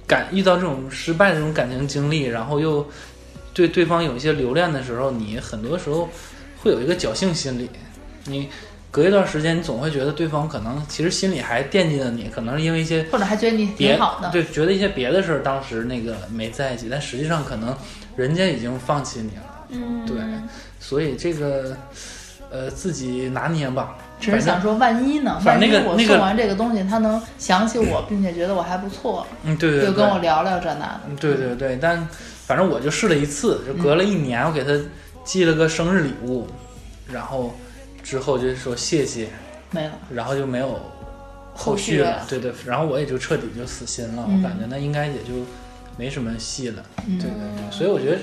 感遇到这种失败的这种感情经历，然后又对对方有一些留恋的时候，你很多时候会有一个侥幸心理，你。隔一段时间，你总会觉得对方可能其实心里还惦记着你，可能是因为一些或者还觉得你挺好的。对，觉得一些别的事儿当时那个没在一起，但实际上可能人家已经放弃你了。嗯，对，所以这个呃自己拿捏吧。只是想说，万一呢？反正那个万一我送完这个东西，他能想起我，并且觉得我还不错，嗯，对对对，就跟我聊聊这那的。嗯对对对，但反正我就试了一次，就隔了一年，我给他寄了个生日礼物，然后之后就说谢谢，没了。然后就没有后后续续了了。对对，然后我也就彻底就死心了，嗯我感觉那应该也就没什么戏了。嗯对对对，所以我觉得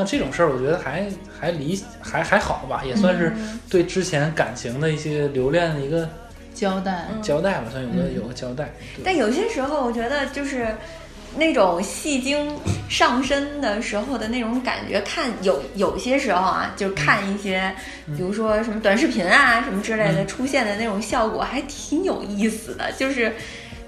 像这种事儿，我觉得还还理还还好吧，也算是对之前感情的一些留恋的一个交代，交代吧，算有个嗯有个交代。但有些时候，我觉得就是那种戏精上身的时候的那种感觉，看有有些时候啊，就是看一些，嗯比如说什么短视频啊什么之类的出现的那种效果，还挺有意思的。就是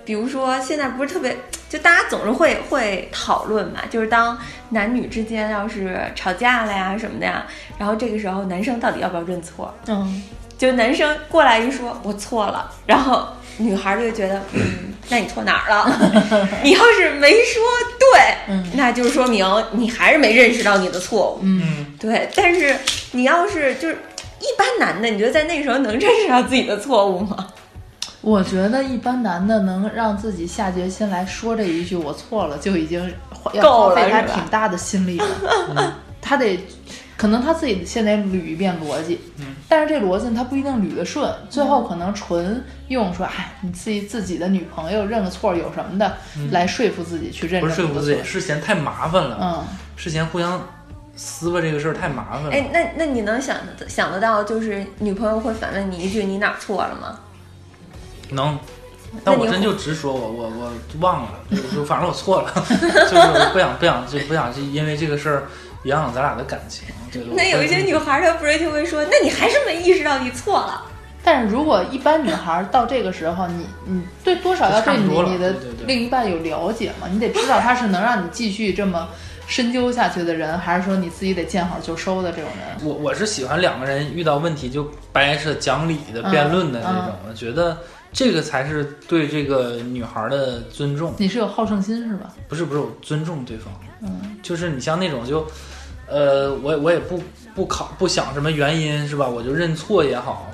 比如说现在不是特别，就大家总是会会讨论嘛，就是当男女之间要是吵架了呀什么的呀，然后这个时候男生到底要不要认错？嗯，就男生过来一说我错了，然后女孩就觉得，嗯，[laughs] 那你错哪儿了？[laughs] 你要是没说对，嗯那就说明你还是没认识到你的错误。嗯，对，但是你要是就是一般男的，你觉得在那个时候能认识到自己的错误吗？我觉得一般男的能让自己下决心来说这一句“我错了”，就已经要耗费他挺大的心力了。他得，可能他自己先得捋一遍逻辑，嗯。但是这逻辑他不一定捋得顺，最后可能纯用说“哎，你自己自己的女朋友认个错有什么的”来说服自己去认不是说服自己，。是嫌太麻烦了，嗯，是嫌互相撕吧这个事儿太麻烦了。哎，那那你能想想得到，就是女朋友会反问你一句“你哪儿错了吗能。但我真就直说，我我我忘了，就就反正我错了，[laughs] 就是我不想不想就不想去因为这个事儿影响咱俩的感情。”？那有一些女孩儿她不是就会说：“那你还是没意识到你错了。但是如果一般女孩儿到这个时候，你你对多少要对你你的另一半有了解嘛？你得知道他是能让你继续这么深究下去的人，还是说你自己得见好就收的这种人？我我是喜欢两个人遇到问题就掰扯讲理的、辩论的这种，我觉得这个才是对这个女孩的尊重。你是有好胜心是吧？不是不是，我尊重对方。嗯，就是你像那种就，呃，我我也不不考不想什么原因是吧？我就认错也好，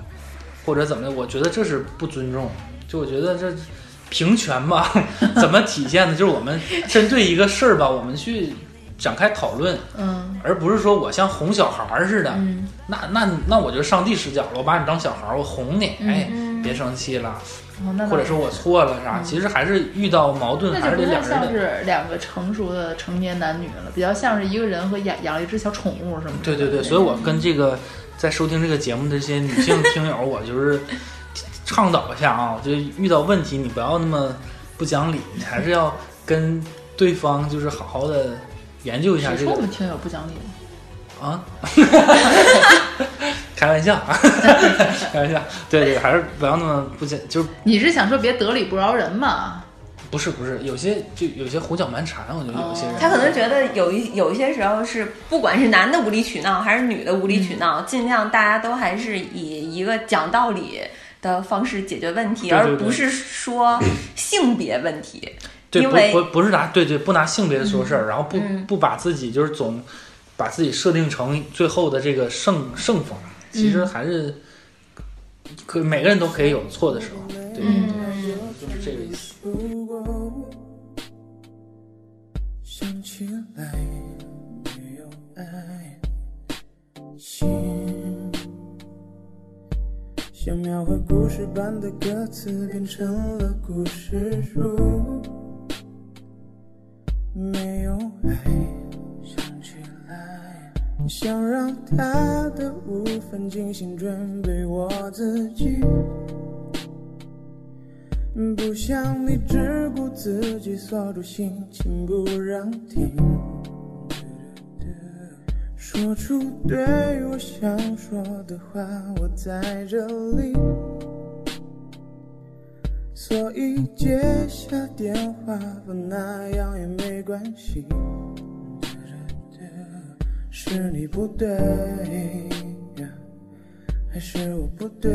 或者怎么的，我觉得这是不尊重。就我觉得这平权吧，[laughs] 怎么体现的？就是我们针对一个事儿吧，我们去展开讨论，嗯而不是说我像哄小孩儿似的。嗯那那那我就上帝视角了，我把你当小孩儿，我哄你，嗯哎，嗯别生气了，哦，那或者是我错了啥。嗯其实还是遇到矛盾，还是得两人的。是两个成熟的成年男女了，比较像是一个人和养养了一只小宠物什么的。对对对，所以我跟这个在收听这个节目的这些女性听友，我就是倡导一下啊，就遇到问题你不要那么不讲理，你还是要跟对方就是好好的研究一下这个谁说我们听友不讲理了？啊，[laughs] 开玩笑。啊，[laughs] 开玩笑，对对，还是不要那么不讲，就是你是想说别得理不饶人嘛？不是不是，有些就有些胡搅蛮缠，我觉得有些人、哦他可能觉得有一有一些时候是，不管是男的无理取闹还是女的无理取嗯。闹，尽量大家都还是以一个讲道理的方式解决问题，对对对。而不是说性别问题。对，因为不不不是拿对对，不拿性别说事儿，然后不、嗯不把自己就是总把自己设定成最后的这个圣圣风，其实还是可每个人都可以有错的时候，对，嗯。就是这个意思。想起来没有爱，心像描绘故事般的歌词变成了故事书，没有爱，想让他的无份精心准备我自己。不想你只顾自己锁住心情不让听，说出对我想说的话，我在这里，所以接下电话不，那样也没关系。是你不对，还是我不对？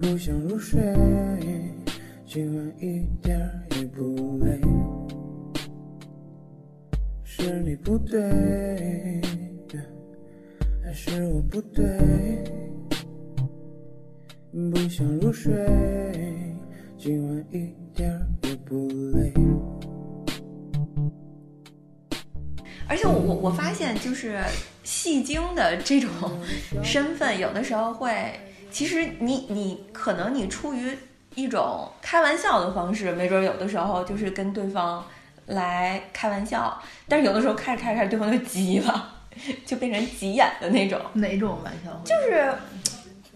不想入睡，今晚一点也不累。是你不对，还是我不对？不想入睡，今晚一点也不累。而且我我我发现，就是戏精的这种身份，有的时候会，其实你你可能你出于一种开玩笑的方式，没准有的时候就是跟对方来开玩笑，但是有的时候开着开着开着，对方就急了，就变成急眼的那种。哪种玩笑？就是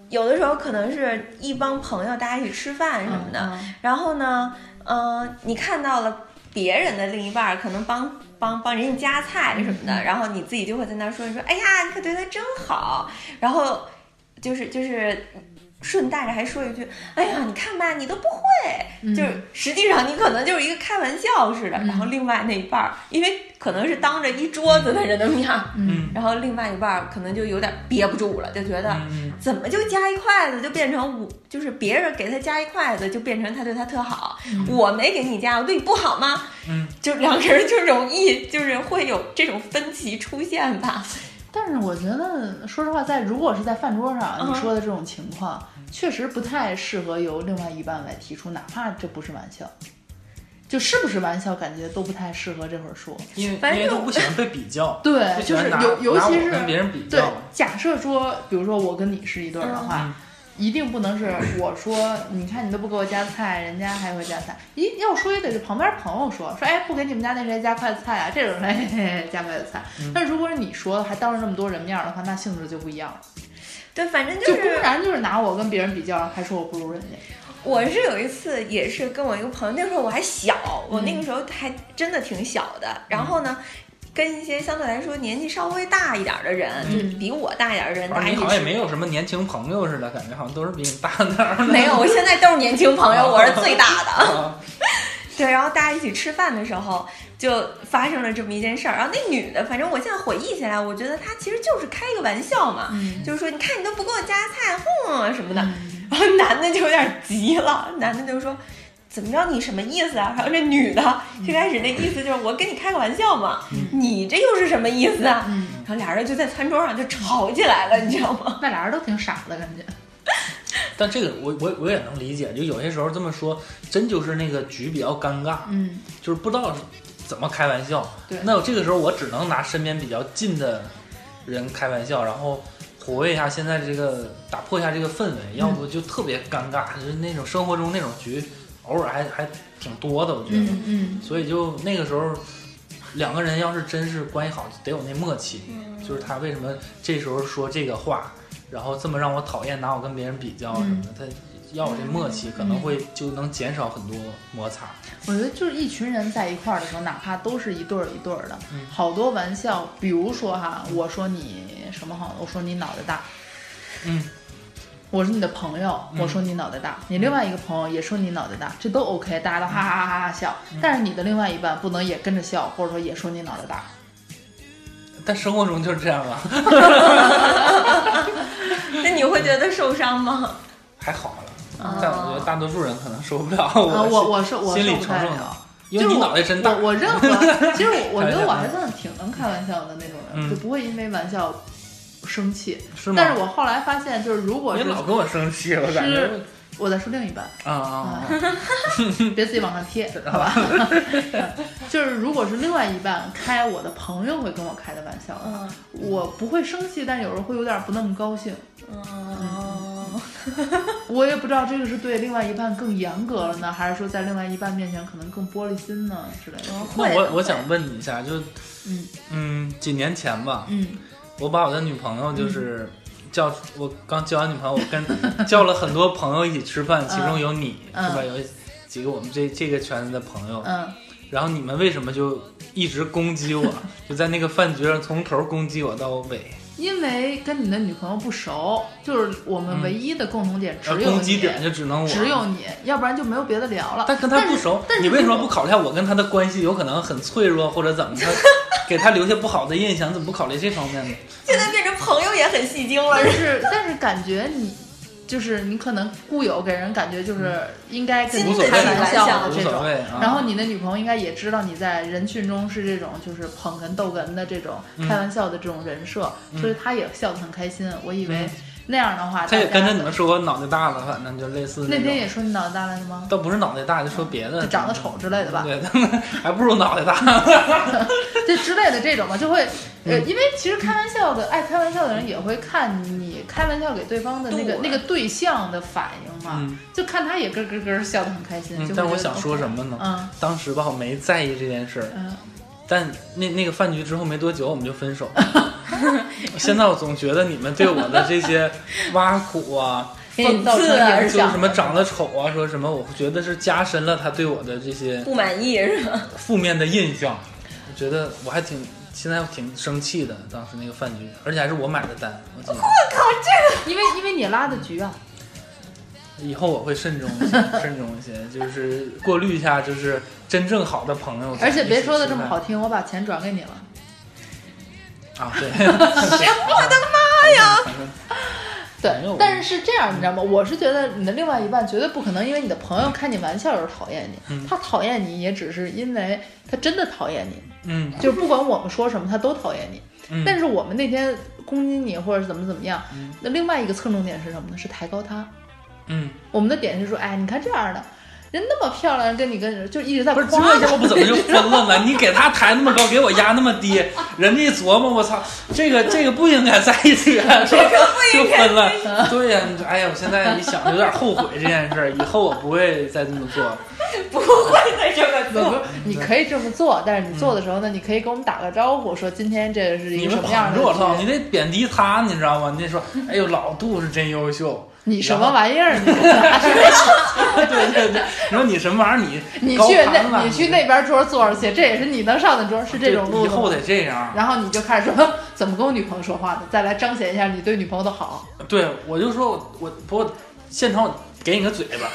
有的时候可能是一帮朋友大家一起吃饭什么的，嗯然后呢，嗯、你看到了别人的另一半儿可能帮帮帮人家夹菜什么嗯的，然后你自己就会在那儿说一说，哎呀，你可对他真好，然后就是就是。顺带着还说一句：“哎呀，你看吧，你都不会。嗯就是实际上你可能就是一个开玩笑似的。然后另外那一半儿，因为可能是当着一桌子的人的面儿，嗯然后另外一半儿可能就有点憋不住了，就觉得嗯怎么就夹一筷子就变成我，就是别人给他夹一筷子就变成他对他特好，我没给你夹，我对你不好吗？嗯，就两个人就容易就是会有这种分歧出现吧。但是我觉得，说实话，在如果是在饭桌上嗯你说的这种情况，确实不太适合由另外一半来提出，哪怕这不是玩笑，就是不是玩笑，感觉都不太适合这会儿说。因为因为都不喜欢被比较，对，就是尤尤其是跟别人比对较，，假设说，比如说我跟你是一对儿的话，嗯一定不能是我说，你看你都不给我夹菜，人家还会夹菜。咦要说也得是旁边朋友说，说哎不给你们家那谁夹筷子菜啊，这种人嘿嘿嘿夹筷子菜。嗯但如果是你说的，还当着那么多人面儿的话，那性质就不一样了，对，反正就是公然就是拿我跟别人比较，还说我不如人家。我是有一次也是跟我一个朋友，那个时候我还小，我嗯那个时候还真的挺小的。然后呢，跟一些相对来说年纪稍微大一点的人，嗯就是比我大一点的人，反大家一起你好像也没有什么年轻朋友似的，感觉好像都是比你大点儿的。没有，我现在都是年轻朋友，我是最大的。啊 [laughs] 对，然后大家一起吃饭的时候，就发生了这么一件事儿。然后那女的，反正我现在回忆起来，我觉得她其实就是开一个玩笑嘛，嗯就是说你看你都不给我夹菜，哼什么的。然后男的就有点急了，男的就说。怎么着？你什么意思啊？然后这女的最开始那意思就是我跟你开个玩笑嘛，你这又是什么意思啊？嗯，然后俩人就在餐桌上就吵起来了，你知道吗？[laughs] 那俩人都挺傻的感觉。[laughs] 但这个我我我也能理解，就有些时候这么说，真就是那个局比较尴尬，嗯就是不知道怎么开玩笑。对那我这个时候我只能拿身边比较近的人开玩笑，然后活跃一下现在这个，打破一下这个氛围，要不就特别尴尬，就是那种生活中那种局，偶尔还还挺多的，我觉得。嗯嗯，所以就那个时候，两个人要是真是关系好，得有那默契。嗯就是他为什么这时候说这个话，然后这么让我讨厌，拿我跟别人比较什么的，他要有这默契，可能会就能减少很多摩擦。我觉得就是一群人在一块儿的时候，哪怕都是一对儿一对儿的，嗯好多玩笑，比如说哈，我说你什么好，我说你脑袋大，嗯，我是你的朋友，嗯我说你脑袋大，你另外一个朋友也说你脑袋大，这都 OK，大家都哈哈哈哈哈笑。但是你的另外一半不能也跟着笑，或者说也说你脑袋大。但生活中就是这样啊，[laughs] 那你会觉得受伤吗？还好了。但我觉得大多数人可能受不了。我啊，我我是我心受不太里承受了。因为你脑袋真大。我我任何，[laughs] 其实我我觉得我还算挺能开玩笑的那种人，嗯就不会因为玩笑生气。是吗？但是我后来发现，就是如果是你老跟我生气，我感觉我在说另一半，啊！[laughs] 别自己往上贴，[laughs] 好吧？就是如果是另外一半开我的朋友会跟我开的玩笑，嗯我不会生气，但有时候会有点不那么高兴。嗯，[laughs] 我也不知道这个是对另外一半更严格了呢，还是说在另外一半面前可能更玻璃心呢之类的。那我我想问你一下，就嗯。嗯，几年前吧，嗯。我把我的女朋友就是叫我刚交完女朋友，我跟 [laughs] 叫了很多朋友一起吃饭，其中有你嗯。是吧？有几个我们这这个圈子的朋友，嗯，然后你们为什么就一直攻击我？[laughs] 就在那个饭局上从头攻击我到尾，因为跟你的女朋友不熟，就是我们唯一的共同点只呃有你，攻击点就只能我，只有你，要不然就没有别的聊了。但跟他不熟但，是你为什么不考虑下我跟他的关系有可能很脆弱，或者怎么的，[laughs] 给他留下不好的印象？怎么不考虑这方面呢？现在变成朋友也很戏精了。但是但是感觉你就是你可能固有给人感觉就是应该跟你开玩笑的这种。然后你的女朋友应该也知道你在人群中是这种就是捧哏逗哏的这种嗯。开玩笑的这种人设，嗯。所以她也笑得很开心。我以为嗯。那样的话，她也跟着你们说我脑袋大了，反正就类似那天也说你脑袋大了是吗？倒不是脑袋大，就说别的，就长得丑之类的吧，对，[laughs] 还不如脑袋大。[laughs] 就之类的这种嘛，就会呃，嗯。因为其实开玩笑的爱开玩笑的人也会看你开玩笑给对方的那个那个对象的反应嘛，嗯就看他也咯咯咯笑得很开心。但我想说什么呢？嗯当时吧，我没在意这件事儿，嗯，但那那个饭局之后没多久，我们就分手了。[laughs] 现在我总觉得你们对我的这些挖苦啊，[laughs] 讽刺啊影就是。什么长得丑啊，说什么，我觉得是加深了他对我的这些不满意是吧？负面的印象。我觉得我还挺现在挺生气的，当时那个饭局，而且还是我买的单。我靠，这个因为因为你拉的局啊，以后我会慎重一些，慎重一些，就是过滤一下，就是真正好的朋友。而且别说的这么好听，我把钱转给你了。啊，对。[laughs] [laughs] 我的妈呀！对，但是是这样，你知道吗？我是觉得你的另外一半绝对不可能因为你的朋友开你玩笑而讨厌你，嗯他讨厌你也只是因为他真的讨厌你，嗯就是不管我们说什么，他都讨厌你。嗯，但是我们那天攻击你或者怎么怎么样，嗯那另外一个侧重点是什么呢？是抬高他。嗯，我们的点是说，哎，你看这样的人那么漂亮，跟你跟就一直在不是这要不怎么就 [laughs] 分了呢？你给他抬那么高，给我压那么低，人家一琢磨，我操，这个这个不应该在一起，[laughs] 啊这个就分了。对呀、你说哎呀，我现在一想有点后悔这件事儿，以后我不会再这么做。[laughs] 不会再这么不不做。，你可以这么做，但是你做的时候呢，你可以给我们打个招呼，说今天这是一你们个什么样的捧着我操，你得贬低他，你知道吗？你得说，哎呦，老杜是真优秀。你什么玩意儿？你 [laughs] 对对对，你说你什么玩意儿？[laughs] 你你去那你去那边桌坐着去，这也是你能上的桌，是这种路子以后得这样。然后你就开始说怎么跟我女朋友说话的，再来彰显一下你对女朋友的好。[laughs] 对，我就说我我不过现场我给你个嘴巴。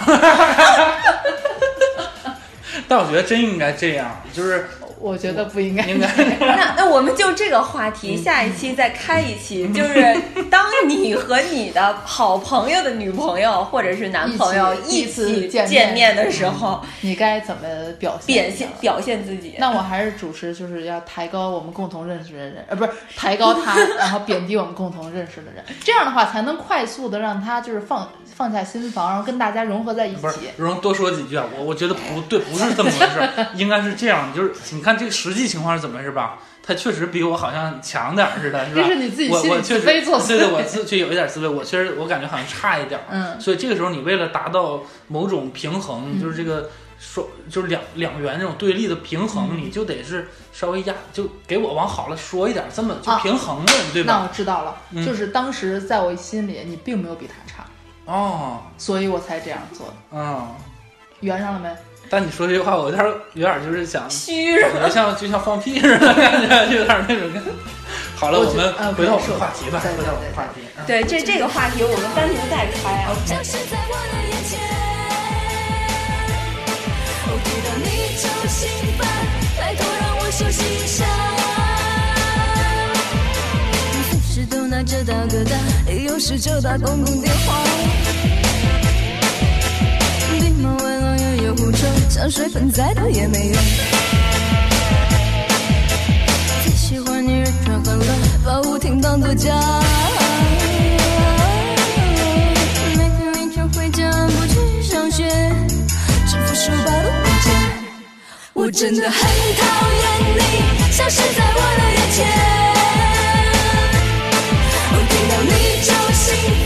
但我觉得真应该这样，就是我觉得不应该。应该 [laughs] 那那我们就这个话题，嗯下一期再开一期，就是当你和你的好朋友的女朋友或者是男朋友一起见见面面的时候，你该怎么表现？表现。表现自己。那我还是主持，就是要抬高我们共同认识的人，呃，不是 [laughs] 抬高他，然后贬低我们共同认识的人。这样的话，才能快速的让他就是放放下心防，然后跟大家融合在一不是起。容多说几句啊。我我觉得不对，不是这么回事儿，[laughs] 应该是这样，就是你看这个实际情况是怎么回事吧？他确实比我好像强点儿似的，是吧？这是你自己心里我我确实自卑作祟对对，我自就有一点自卑，我确实我感觉好像差一点儿。嗯所以这个时候你为了达到某种平衡，就是这个说就是两两元这种对立的平衡，嗯你就得是稍微压，就给我往好了说一点，这么就啊平衡了，对吧那吧？我知道了，嗯就是当时在我心里你并没有比他差，哦，所以我才这样做的。嗯。圆上了没？但你说这句话，我有点有点就是想，虚是感觉像就像放屁似的，感觉就有点那种感觉。好了，我们回到我们的话题吧，回到我们的话题。嗯对，这这个话题我们单独再开啊。消失在我的眼前。我听到你就心烦，拜托让我休息一下。随时都拿着大哥大，有事就打公共电话。香水喷再多也没用。最喜欢你人转换了，把舞厅当作家。每天凌晨回家不去上学，支付书包都不见。我真的很讨厌你消失在我的眼前。我听到你就心烦，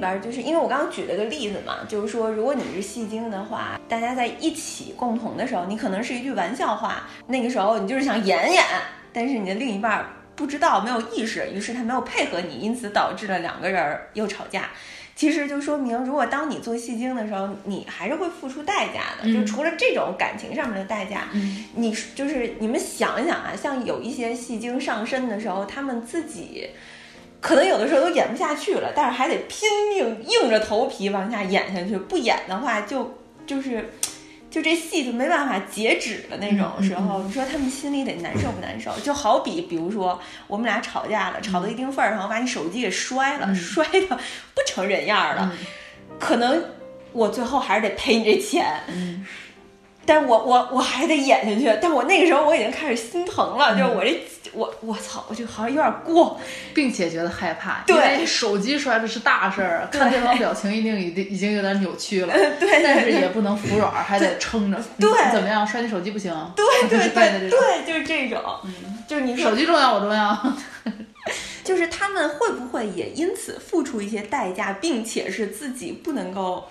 边儿，就是因为我刚刚举了个例子嘛，就是说，如果你是戏精的话，大家在一起共同的时候，你可能是一句玩笑话，那个时候你就是想演演，但是你的另一半儿不知道，没有意识，于是他没有配合你，因此导致了两个人儿又吵架。其实就说明，如果当你做戏精的时候，你还是会付出代价的。嗯就除了这种感情上面的代价，嗯你就是你们想一想啊，像有一些戏精上身的时候，他们自己可能有的时候都演不下去了，但是还得拼命硬着头皮往下演下去，不演的话就就是。就这戏就没办法截止的那种时候，你说他们心里得难受不难受？就好比，比如说我们俩吵架了，吵到一定份儿上，我把你手机给摔了，嗯摔的不成人样儿了，嗯可能我最后还是得赔你这钱，嗯但我我我还得演下去，但我那个时候我已经开始心疼了，嗯就是我这我我操，我就好像有点过，并且觉得害怕，对因为手机摔的是大事儿，看对方表情一定已经已经有点扭曲了，对 [laughs] 但是也不能服软，还得撑着。对你怎么样？摔你手机不行？对对是对的对。对，就是这种，嗯就是你说手机重要，我重要。[laughs] 就是他们会不会也因此付出一些代价，并且是自己不能够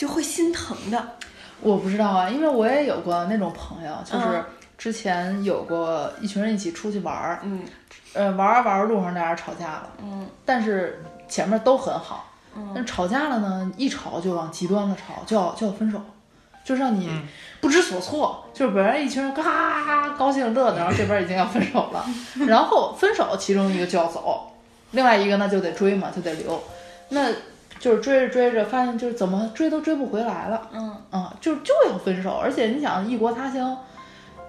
就会心疼的？我不知道啊，因为我也有过那种朋友，就是嗯之前有过一群人一起出去玩儿，嗯。呃，玩儿玩儿路上俩人吵架了，嗯。但是前面都很好，嗯。但是吵架了呢，一吵就往极端了吵，就要就要分手，就让你嗯。不知所措。就是本来一群人嘎高兴乐的，然后这边已经要分手了，[laughs] 然后分手其中一个就要走，另外一个那就得追嘛，就得留，那就是追着追着发现就是怎么追都追不回来了。嗯啊，就就要分手，而且你想异国他乡，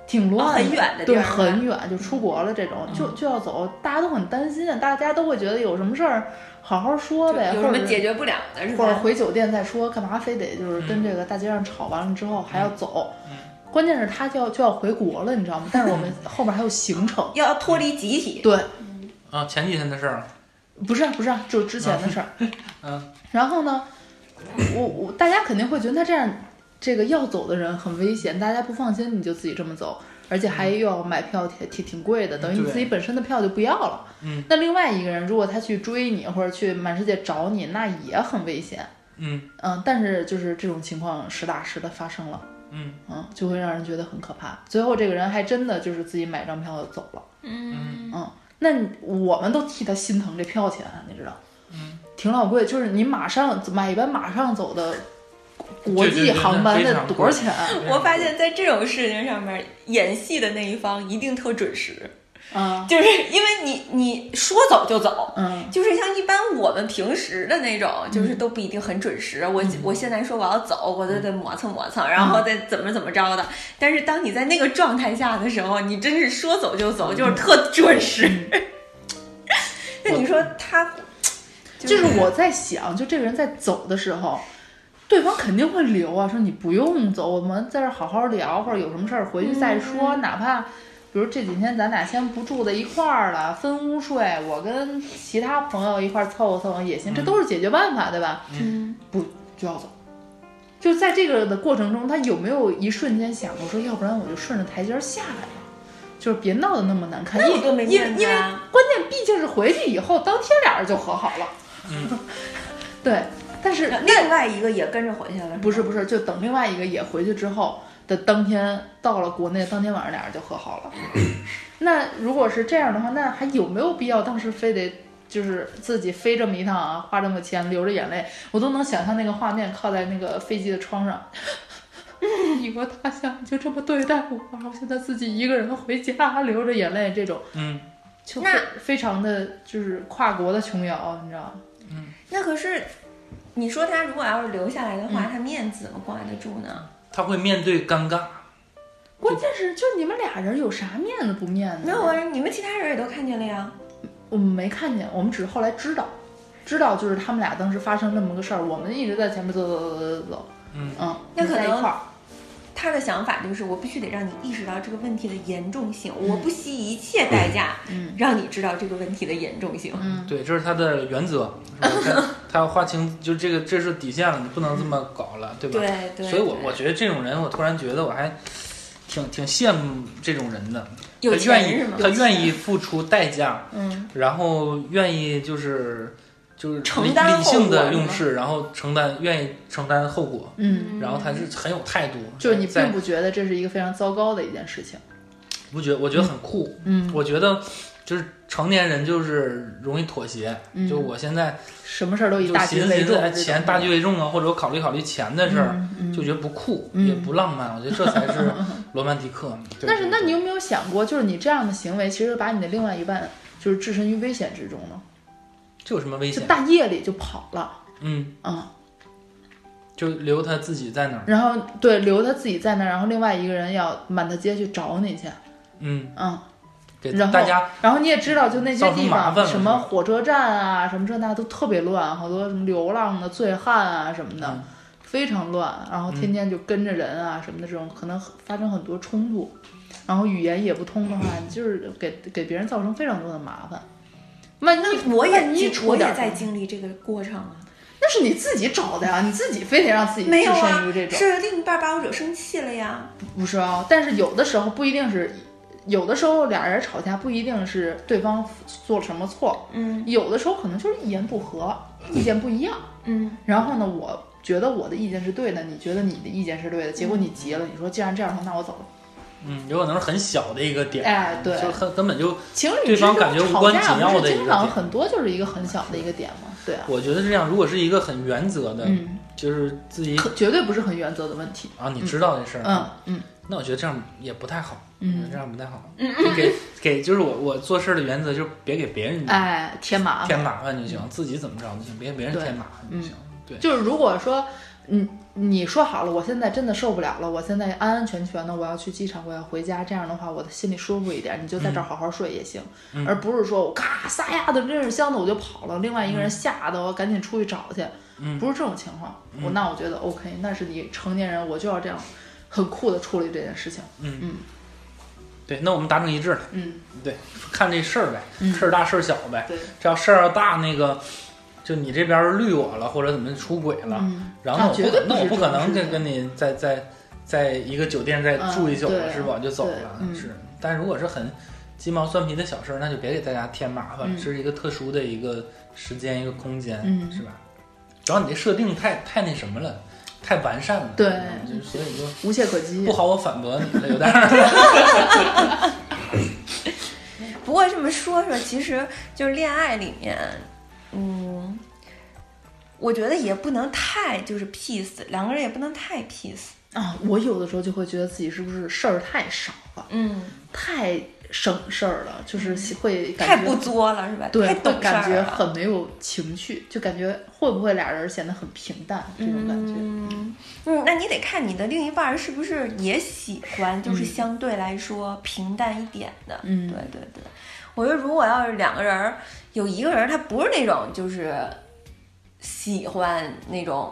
挺乱的、哦很远的地对，很远，就出国了这种，就就要走，大家都很担心，大家都会觉得有什么事儿好好说呗，有什么或者解决不了的是吧？或者回酒店再说，干嘛非得就是跟嗯这个大街上吵完了之后还要走？嗯关键是他就要就要回国了，你知道吗？但是我们 [laughs] 后面还有行程，要脱离集体，对，啊，前几天的事儿，不是不是，就是之前的事儿。[laughs] 嗯，然后呢，我我大家肯定会觉得他这样，这个要走的人很危险，大家不放心，你就自己这么走，而且还又要买票，挺挺挺贵的，等于你自己本身的票就不要了。嗯，那另外一个人如果他去追你或者去满世界找你，那也很危险。嗯嗯，但是就是这种情况实打实的发生了。嗯嗯，就会让人觉得很可怕。最后这个人还真的就是自己买张票就走了。嗯嗯，那我们都替他心疼这票钱，你知道？嗯，挺老贵，就是你马上买一班马上走的国际航班得非常贵多少钱？我发现，在这种事情上面，演戏的那一方一定特准时，啊，就是因为你你说走就走，嗯就是像一般我们平时的那种，就是都不一定很准时。我我现在说我要走，我都得磨蹭磨蹭，然后再怎么怎么着的。但是当你在那个状态下的时候，你真是说走就走，就是特准时。[laughs] 那你说他，就是我在想，就这个人在走的时候，对方肯定会留啊，说你不用走，我们在这儿好好聊，或者有什么事儿回去再说，哪怕。比如这几天咱俩先不住在一块儿了，分屋睡，我跟其他朋友一块儿凑合凑合也行，这都是解决办法，对吧？嗯，不就要走。就在这个的过程中，他有没有一瞬间想过说，要不然我就顺着台阶儿下来了，就是别闹得那么难看，因那我多没因为因为关键毕竟是回去以后，当天俩人就和好了。嗯，[laughs] 对，但是另外一个也跟着回去了，不是不是，就等另外一个也回去之后的当天，到了国内当天晚上俩人就和好了。[clears throat] 那如果是这样的话，那还有没有必要当时非得就是自己飞这么一趟啊，花这么钱，流着眼泪，我都能想象那个画面，靠在那个飞机的窗上。异国他乡就这么对待我，然后现在自己一个人回家，流着眼泪，这种嗯，就那非非常的就是跨国的琼瑶，你知道吗？那可是，你说他如果要是留下来的话，他面子怎么挂得住呢？他会面对尴尬。关键是就你们俩人有啥面子不面子？没有啊，你们其他人也都看见了呀。我们没看见，我们只是后来知道，知道就是他们俩当时发生那么个事儿，我们一直在前面走走走走走走，嗯嗯，那可能在一块儿，他的想法就是，我必须得让你意识到这个问题的严重性，我不惜一切代价，嗯让你知道这个问题的严重性。嗯对，这是他的原则，他 [laughs] 他要划清，就这个这是底线了，你不能这么搞了，对吧？对对，所以我我觉得这种人，我突然觉得我还挺挺羡慕这种人的，有他愿意？他愿意付出代价，嗯然后愿意就是就是承理理性的用事，然后承担愿意承担后果，嗯，然后他是很有态度，就是你并不觉得这是一个非常糟糕的一件事情，不觉我觉得很酷，嗯，我觉得就是成年人就是容易妥协，嗯。就我现在什么事儿都以大局为重钱大局为重啊，或者我考虑考虑钱的事儿，嗯嗯。就觉得不酷，嗯。也不浪漫，我觉得这才是 [laughs] 罗曼蒂克。但是，那你有没有想过，就是你这样的行为，其实把你的另外一半就是置身于危险之中呢？这有什么危就？大夜里就跑了，嗯，嗯，就留他自己在那儿。然后对留他自己在那儿，然后另外一个人要满大街去找你去，嗯，嗯，给然后大家然后你也知道，就那些地方，什么火车站啊，什么这那都特别乱，好多什么流浪的醉汉啊什么的，嗯。非常乱。然后天天就跟着人啊什么的，这种可能发生很多冲突，然后语言也不通的话，就是给给别人造成非常多的麻烦。万一我也万一经我也在经历这个过程啊，那是你自己找的呀，你自己非得让自己置身于这，种。是另一半把我惹生气了呀。不是啊，但是有的时候不一定是，有的时候俩人吵架不一定是对方做了什么错，嗯有的时候可能就是一言不合，意见不一样。嗯，然后呢，我觉得我的意见是对的，你觉得你的意见是对的，结果你急了，你说既然这样的话，那我走了。嗯，有可能是很小的一个点，哎，对，就很根本就，情侣对方感觉无关紧要的一个点很多就是一个很小的一个点嘛，对啊，我觉得是这样。如果是一个很原则的，嗯，就是自己可绝对不是很原则的问题。啊，你知道这事儿，嗯嗯那我觉得这样也不太好，嗯这样不太好。就给给就是我我做事儿的原则就是别给别人哎，添麻烦。添麻烦就行，自己怎么着就行，别给别人添麻烦就行。对，就是如果说，嗯，你说好了，我现在真的受不了了，我现在安安全全的，我要去机场，我要回家，这样的话，我的心里舒服一点，你就在这儿好好睡也行，嗯。而不是说我咔撒丫子拎着箱子我就跑了，另外一个嗯人吓得我赶紧出去找去，不是这种情况，嗯。我那我觉得 OK，那是你成年人，我就要这样很酷的处理这件事情，嗯。对，那我们达成一致了。嗯，对，看这事儿呗，嗯事儿大事儿小呗。对，这要事儿要大，那个就你这边绿我了，或者怎么出轨了，嗯然后那我不可能再跟跟你在在在一个酒店再嗯住一宿了，对是吧？就走了，嗯是。但如果是很鸡毛蒜皮的小事儿，那就别给大家添麻烦，嗯这是一个特殊的一个时间一个空间，嗯是吧？主要你这设定太太那什么了，太完善了，对就所以就无懈可击不。好我反驳你了，有点儿。[laughs] 不过这么说说，其实就是恋爱里面，嗯，我觉得也不能太就是 peace，两个人也不能太 peace。啊，我有的时候就会觉得自己是不是事儿太少了，嗯，太省事儿了，就是会太不作了是吧？对，太懂感觉了。很没有情趣，就感觉会不会俩人显得很平淡这种感觉。嗯嗯，那你得看你的另一半儿是不是也喜欢，就是相对来说平淡一点的。嗯对对对，我觉得如果要是两个人儿有一个人他不是那种就是喜欢那种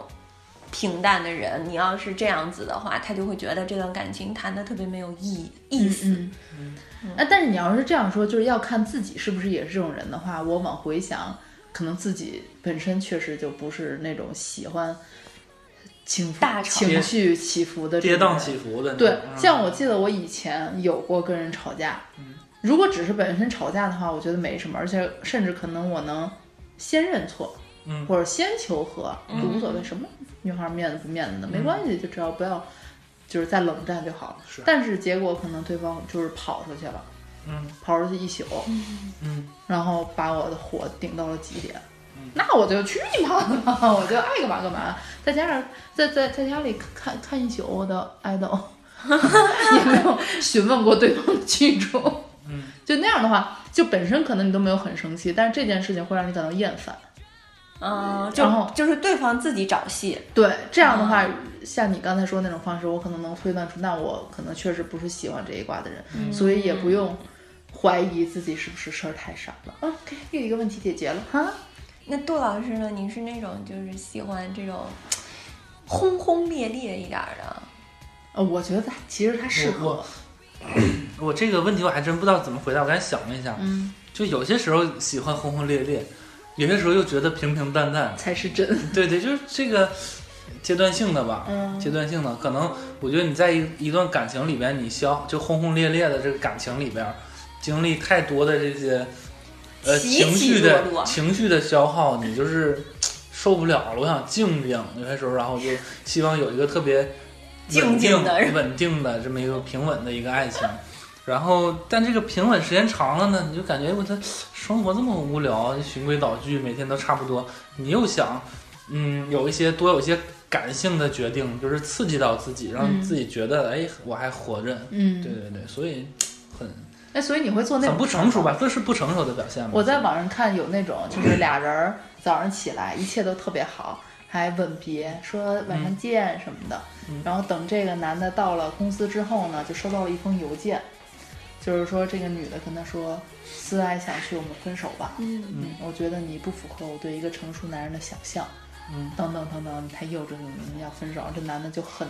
平淡的人，你要是这样子的话，他就会觉得这段感情谈的特别没有意意思。嗯，那、但是你要是这样说，就是要看自己是不是也是这种人的话，我往回想，可能自己本身确实就不是那种喜欢情绪大情绪起伏的跌宕起伏的。对，嗯像我记得我以前有过跟人吵架，如果只是本身吵架的话，我觉得没什么，而且甚至可能我能先认错，嗯或者先求和，就无所谓什么女孩面子不面子的，没关系，就只要不要就是再冷战就好了。是但是结果可能对方就是跑出去了，嗯跑出去一宿，嗯，然后把我的火顶到了极点。那我就去你妈的吧！我就爱干嘛干嘛，在家上在在在家里看看一宿我的爱豆，[laughs] 也没有询问过对方的去处。嗯，就那样的话，就本身可能你都没有很生气，但是这件事情会让你感到厌烦。嗯，就然后就是对方自己找戏。对，这样的话，像你刚才说的那种方式，我可能能推断出，那我可能确实不是喜欢这一卦的人，所以也不用怀疑自己是不是事儿太少了。OK，又一个问题解决了哈。那杜老师呢？您是那种就是喜欢这种轰轰烈烈一点儿的？呃，我觉得他其实他适合我，[clears throat] 我这个问题我还真不知道怎么回答。我刚才想了一下，嗯，就有些时候喜欢轰轰烈烈，有些时候又觉得平平淡淡。才是真。对对，就是这个阶段性的吧，嗯阶段性的。可能我觉得你在一一段感情里边，你消就轰轰烈烈的这个感情里边，经历太多的这些呃起情绪的情绪的消耗，你就是受不了了。我想静静，有些时候，然后就希望有一个特别静静的稳定的这么一个平稳的一个爱情。然后，但这个平稳时间长了呢，你就感觉我这生活这么无聊，循规蹈矩，每天都差不多。你又想，嗯，有一些多有一些感性的决定，就是刺激到自己，让嗯自己觉得，哎，我还活着。嗯，对对对，所以很哎，所以你会做那种很不成熟吧？这是不成熟的表现吗？我在网上看有那种，就是俩人儿早上起来一切都特别好，还吻别，说晚上见什么的。嗯然后等这个男的到了公司之后呢，就收到了一封邮件，就是说这个女的跟他说：“思来想去，我们分手吧。嗯嗯，我觉得你不符合我对一个成熟男人的想象。嗯，等等等等，你太幼稚了，你们要分手。这男的就很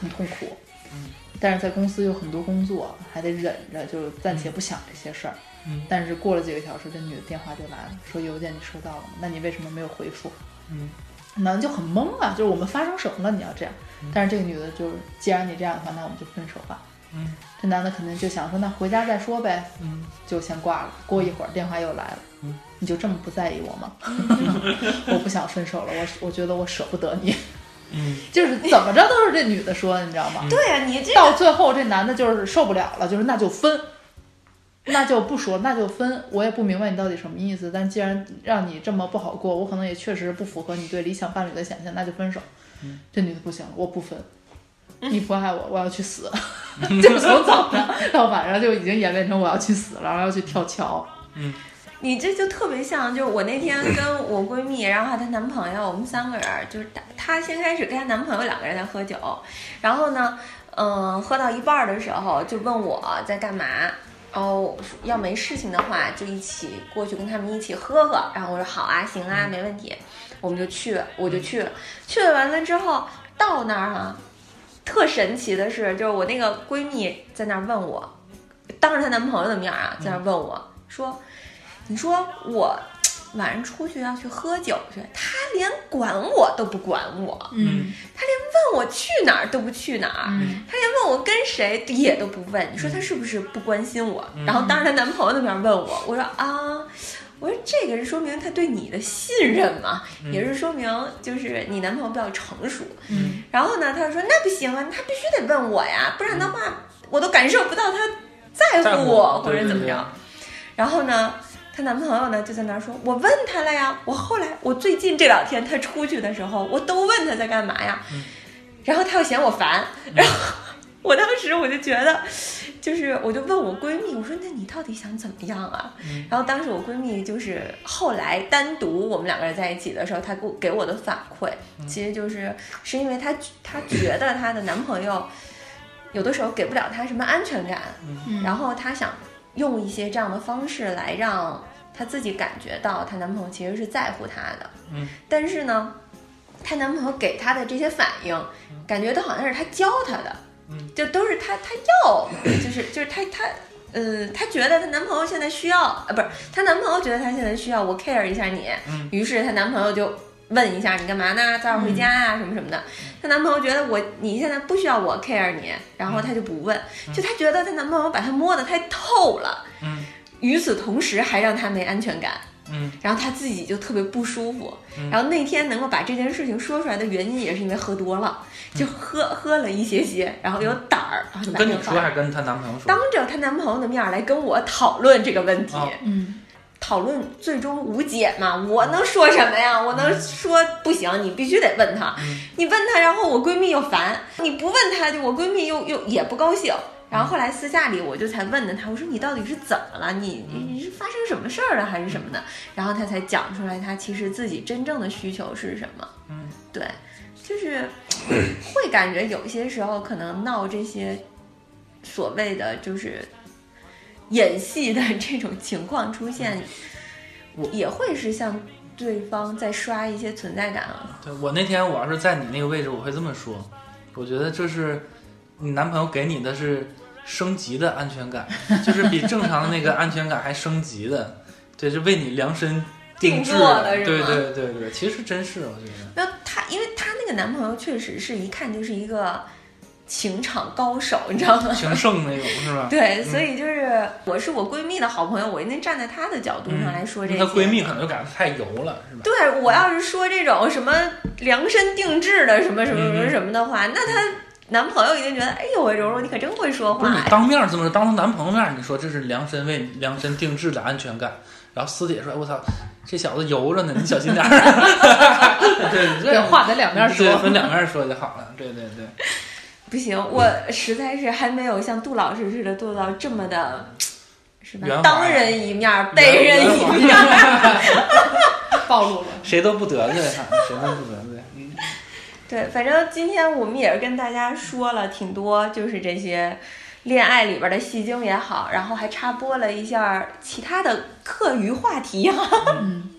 很痛苦。嗯，但是在公司有很多工作，还得忍着，就暂且不想这些事儿。嗯但是过了几个小时，这女的电话就来了，说邮件你收到了吗？那你为什么没有回复？嗯，男的就很懵啊，就是我们发生什么了？你要这样。但是这个女的就是，既然你这样的话，那我们就分手吧。嗯，这男的肯定就想说，那回家再说呗，嗯就先挂了。过一会儿电话又来了，嗯，你就这么不在意我吗？[laughs] 我不想分手了，我我觉得我舍不得你，嗯就是怎么着都是这女的说的，你知道吗？对呀、你这到最后这男的就是受不了了，就是那就分，那就不说，那就分。我也不明白你到底什么意思，但既然让你这么不好过，我可能也确实不符合你对理想伴侣的想象，那就分手。这女的不行，我不分。你不爱我，我要去死。[laughs] 就从早上到晚上就已经演变成我要去死了，然后要去跳桥。你这就特别像，就是我那天跟我闺蜜，然后还有她男朋友，我们三个人，就是她她先开始跟她男朋友两个人在喝酒，然后呢，嗯、喝到一半儿的时候就问我在干嘛，然后要没事情的话就一起过去跟他们一起喝喝，然后我说好啊，行啊，没问题，我们就去，我就去了，去了完了之后到那儿哈、特神奇的是，就是我那个闺蜜在那儿问我，当着她男朋友的面儿啊，在那儿问我说。你说我晚上出去要去喝酒去，他连管我都不管我，嗯他连问我去哪儿都不去哪儿，嗯他连问我跟谁也都不问。你说他是不是不关心我？嗯然后当着她男朋友的面问我，我说啊。我说这个是说明他对你的信任嘛，也是说明就是你男朋友比较成熟。嗯然后呢，他就说那不行啊，他必须得问我呀，不然的话我都感受不到他在在乎乎我或者怎么着。然后呢，她男朋友呢就在那儿说：“我问她了呀，我后来我最近这两天她出去的时候，我都问她在干嘛呀。然后她又嫌我烦，然后我当时我就觉得，就是我就问我闺蜜，我说那你到底想怎么样啊？然后当时我闺蜜就是后来单独我们两个人在一起的时候，她给我给我的反馈，其实就是是因为她她觉得她的男朋友有的时候给不了她什么安全感，嗯然后她想用一些这样的方式来让她自己感觉到她男朋友其实是在乎她的，嗯，但是呢，她男朋友给她的这些反应，感觉都好像是她教她的，嗯，就都是她她要，[laughs] 就是就是她她。呃，她觉得她男朋友现在需要，呃，不是她男朋友觉得她现在需要我 care 一下你，嗯。于是她男朋友就问一下你干嘛呢？早点回家呀、什么什么的。她男朋友觉得我你现在不需要我 care 你，然后她就不问，就她觉得她男朋友把她摸得太透了，嗯。与此同时还让她没安全感，嗯。然后她自己就特别不舒服。嗯。然后那天能够把这件事情说出来的原因，也是因为喝多了，就喝喝了一些些，然后有胆儿，然后就跟你说还是跟她男朋友说？当？着她男朋友的面儿来跟我讨论这个问题。哦。嗯讨论最终无解嘛，我能说什么呀？我能说不行，你必须得问他，嗯你问他，然后我闺蜜又烦，你不问他，就我闺蜜又又也不高兴。然后后来私下里我就才问的他，我说你到底是怎么了？你你你是发生什么事儿了还是什么的？然后他才讲出来，他其实自己真正的需求是什么。嗯，对，就是会感觉有些时候可能闹这些所谓的就是演戏的这种情况出现，我也会是向对方在刷一些存在感。对我那天我要是在你那个位置，我会这么说，我觉得这是你男朋友给你的是升级的安全感，就是比正常的那个安全感还升级的，对，是为你量身定做的是对对对对，其实真是我觉得，那她，因为她那个男朋友确实是一看就是一个情场高手，你知道吗？[laughs] 情圣那种是吧？对，所以就是我是我闺蜜的好朋友，我一定站在她的角度上来说这些。她闺蜜可能就感觉太油了，是吧？对我要是说这种什么量身定制的什么什么什么什么的话，那她男朋友一定觉得，哎呦喂，柔柔你可真会说不是你。当面这么说，当她男朋友面你说这是量身为量身定制的安全感，然后私底下说，哎我操，这小子油着呢，你小心点儿。[laughs] 对，你这话得两面说对，分两面说就好了。对对对，不行，我实在是还没有像杜老师似的做到这么的，是吧当人一面儿，背人一面儿。[laughs] [laughs] 暴露了。谁都不得罪哈，谁都不得罪。嗯，[laughs] 对，反正今天我们也是跟大家说了挺多，就是这些恋爱里边的戏精也好，然后还插播了一下其他的课余话题哈。嗯，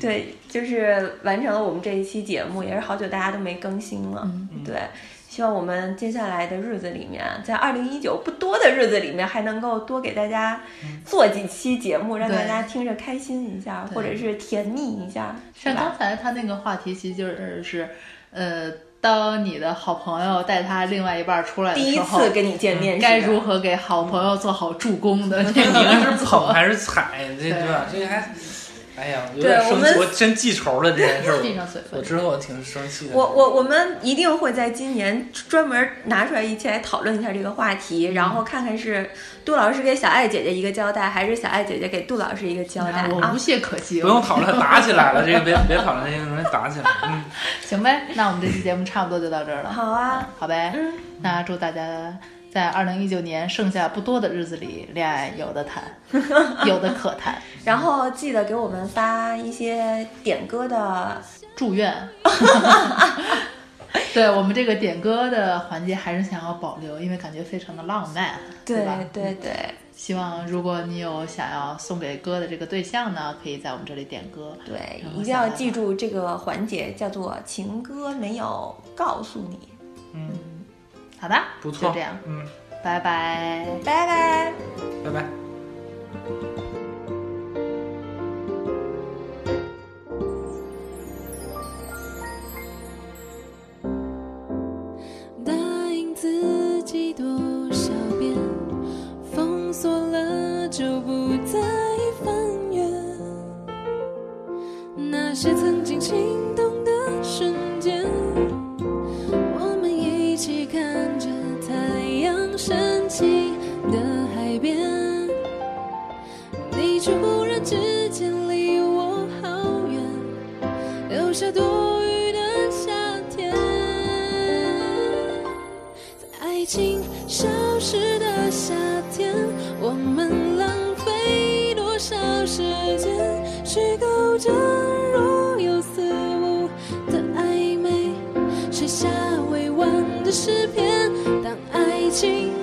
对，就是完成了我们这一期节目，也是好久大家都没更新了。嗯对，希望我们接下来的日子里面，在二零一九不多的日子里面，还能够多给大家做几期节目，让大家听着开心一下，或者是甜蜜一下，像刚？才他那个话题，其实就是是，呃，当你的好朋友带他另外一半出来第一，次跟你见面，该如何给好朋友做好助攻的这 [laughs] 你那是个捧还是踩？这对吧？这还，哎呀，有点对生气，我真记仇了这件事儿。[laughs] 闭上嘴我分。之后我挺生气的。我我我们一定会在今年专门拿出来一起来讨论一下这个话题，然后看看是杜老师给小爱姐姐一个交代，还是小爱姐姐给杜老师一个交代啊啊我无？懈可击。不用讨论，打起来了，这个别别讨论这个容易打起来。嗯，[laughs] 行呗，那我们这期节目差不多就到这儿了。好啊，好呗，嗯，那祝大家在二零一九年剩下不多的日子里，恋爱有的谈，[laughs] 有的可谈。然后记得给我们发一些点歌的，祝愿。[laughs] 对我们这个点歌的环节还是想要保留，因为感觉非常的浪漫，对吧？对对，希望如果你有想要送给歌的这个对象呢，可以在我们这里点歌。对，一定要记住这个环节，叫做情歌没有告诉你。好吧，不错，就这样，嗯，拜拜。拜拜。拜拜。答应自己多少遍，封锁了就不再翻阅。那些曾经却忽然之间离我好远，留下多余的夏天，在爱情消失的夏天，我们浪费多少时间，虚构着若有似无的暧昧，写下未完的诗篇，当爱情。